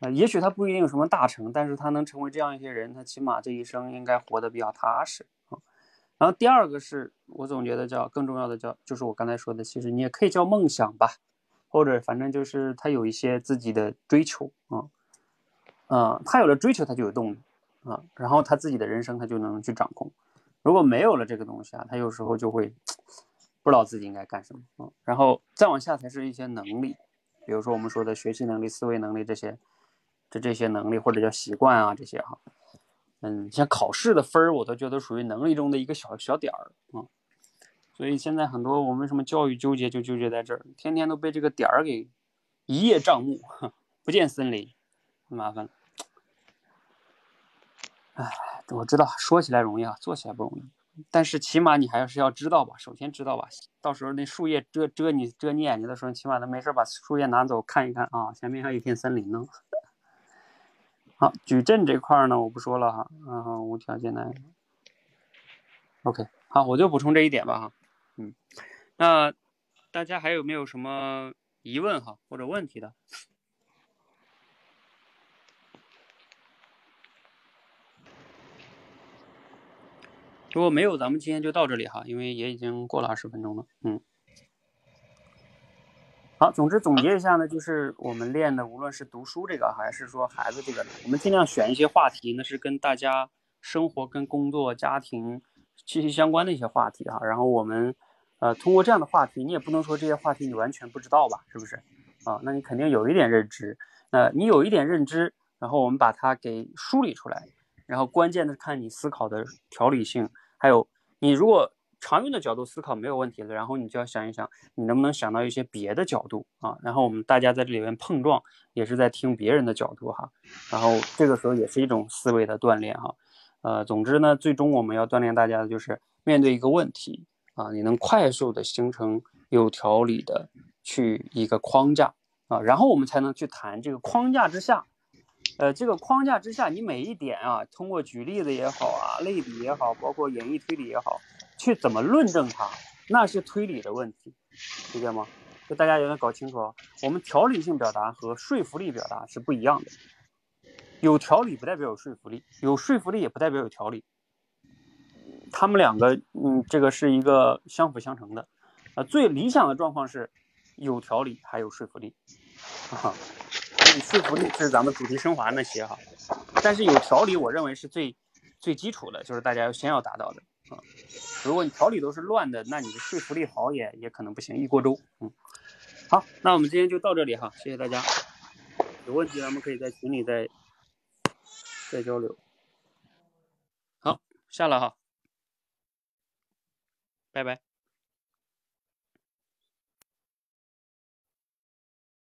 呃，也许他不一定有什么大成，但是他能成为这样一些人，他起码这一生应该活得比较踏实啊。然后第二个是我总觉得叫更重要的叫，就是我刚才说的，其实你也可以叫梦想吧，或者反正就是他有一些自己的追求啊，嗯，他有了追求，他就有动力啊，然后他自己的人生他就能去掌控。如果没有了这个东西啊，他有时候就会不知道自己应该干什么啊。然后再往下才是一些能力，比如说我们说的学习能力、思维能力这些，这这些能力或者叫习惯啊这些哈。嗯，像考试的分儿，我都觉得属于能力中的一个小小点儿啊。所以现在很多我们什么教育纠结，就纠结在这儿，天天都被这个点儿给一叶障目，*laughs* 不见森林，麻烦了。哎，我知道说起来容易啊，做起来不容易。但是起码你还是要知道吧，首先知道吧，到时候那树叶遮遮你遮你眼睛的时候，起码他没事把树叶拿走看一看啊，前面还有一片森林呢。*laughs* 好，矩阵这块呢，我不说了哈，然后无条件的，OK，好，我就补充这一点吧哈，嗯，那大家还有没有什么疑问哈或者问题的？如果没有，咱们今天就到这里哈，因为也已经过了二十分钟了，嗯。好，总之总结一下呢，就是我们练的，无论是读书这个，还是说孩子这个，我们尽量选一些话题，那是跟大家生活、跟工作、家庭息息相关的一些话题哈。然后我们，呃，通过这样的话题，你也不能说这些话题你完全不知道吧，是不是？啊，那你肯定有一点认知。那你有一点认知，然后我们把它给梳理出来，然后关键的是看你思考的条理性，还有你如果。长远的角度思考没有问题的，然后你就要想一想，你能不能想到一些别的角度啊？然后我们大家在这里面碰撞，也是在听别人的角度哈。然后这个时候也是一种思维的锻炼哈。呃，总之呢，最终我们要锻炼大家的就是面对一个问题啊，你能快速的形成有条理的去一个框架啊，然后我们才能去谈这个框架之下，呃，这个框架之下，你每一点啊，通过举例子也好啊，类比也好，包括演绎推理也好。去怎么论证它，那是推理的问题，理解吗？就大家有点搞清楚啊。我们条理性表达和说服力表达是不一样的。有条理不代表有说服力，有说服力也不代表有条理。他们两个，嗯，这个是一个相辅相成的。啊，最理想的状况是有条理还有说服力，哈、啊，你说服力是咱们主题升华那些哈，但是有条理，我认为是最最基础的，就是大家先要达到的啊。如果你条理都是乱的，那你的说服力好也也可能不行，一锅粥。嗯，好，那我们今天就到这里哈，谢谢大家。有问题咱们可以在群里再再交流。好，下了哈，拜拜。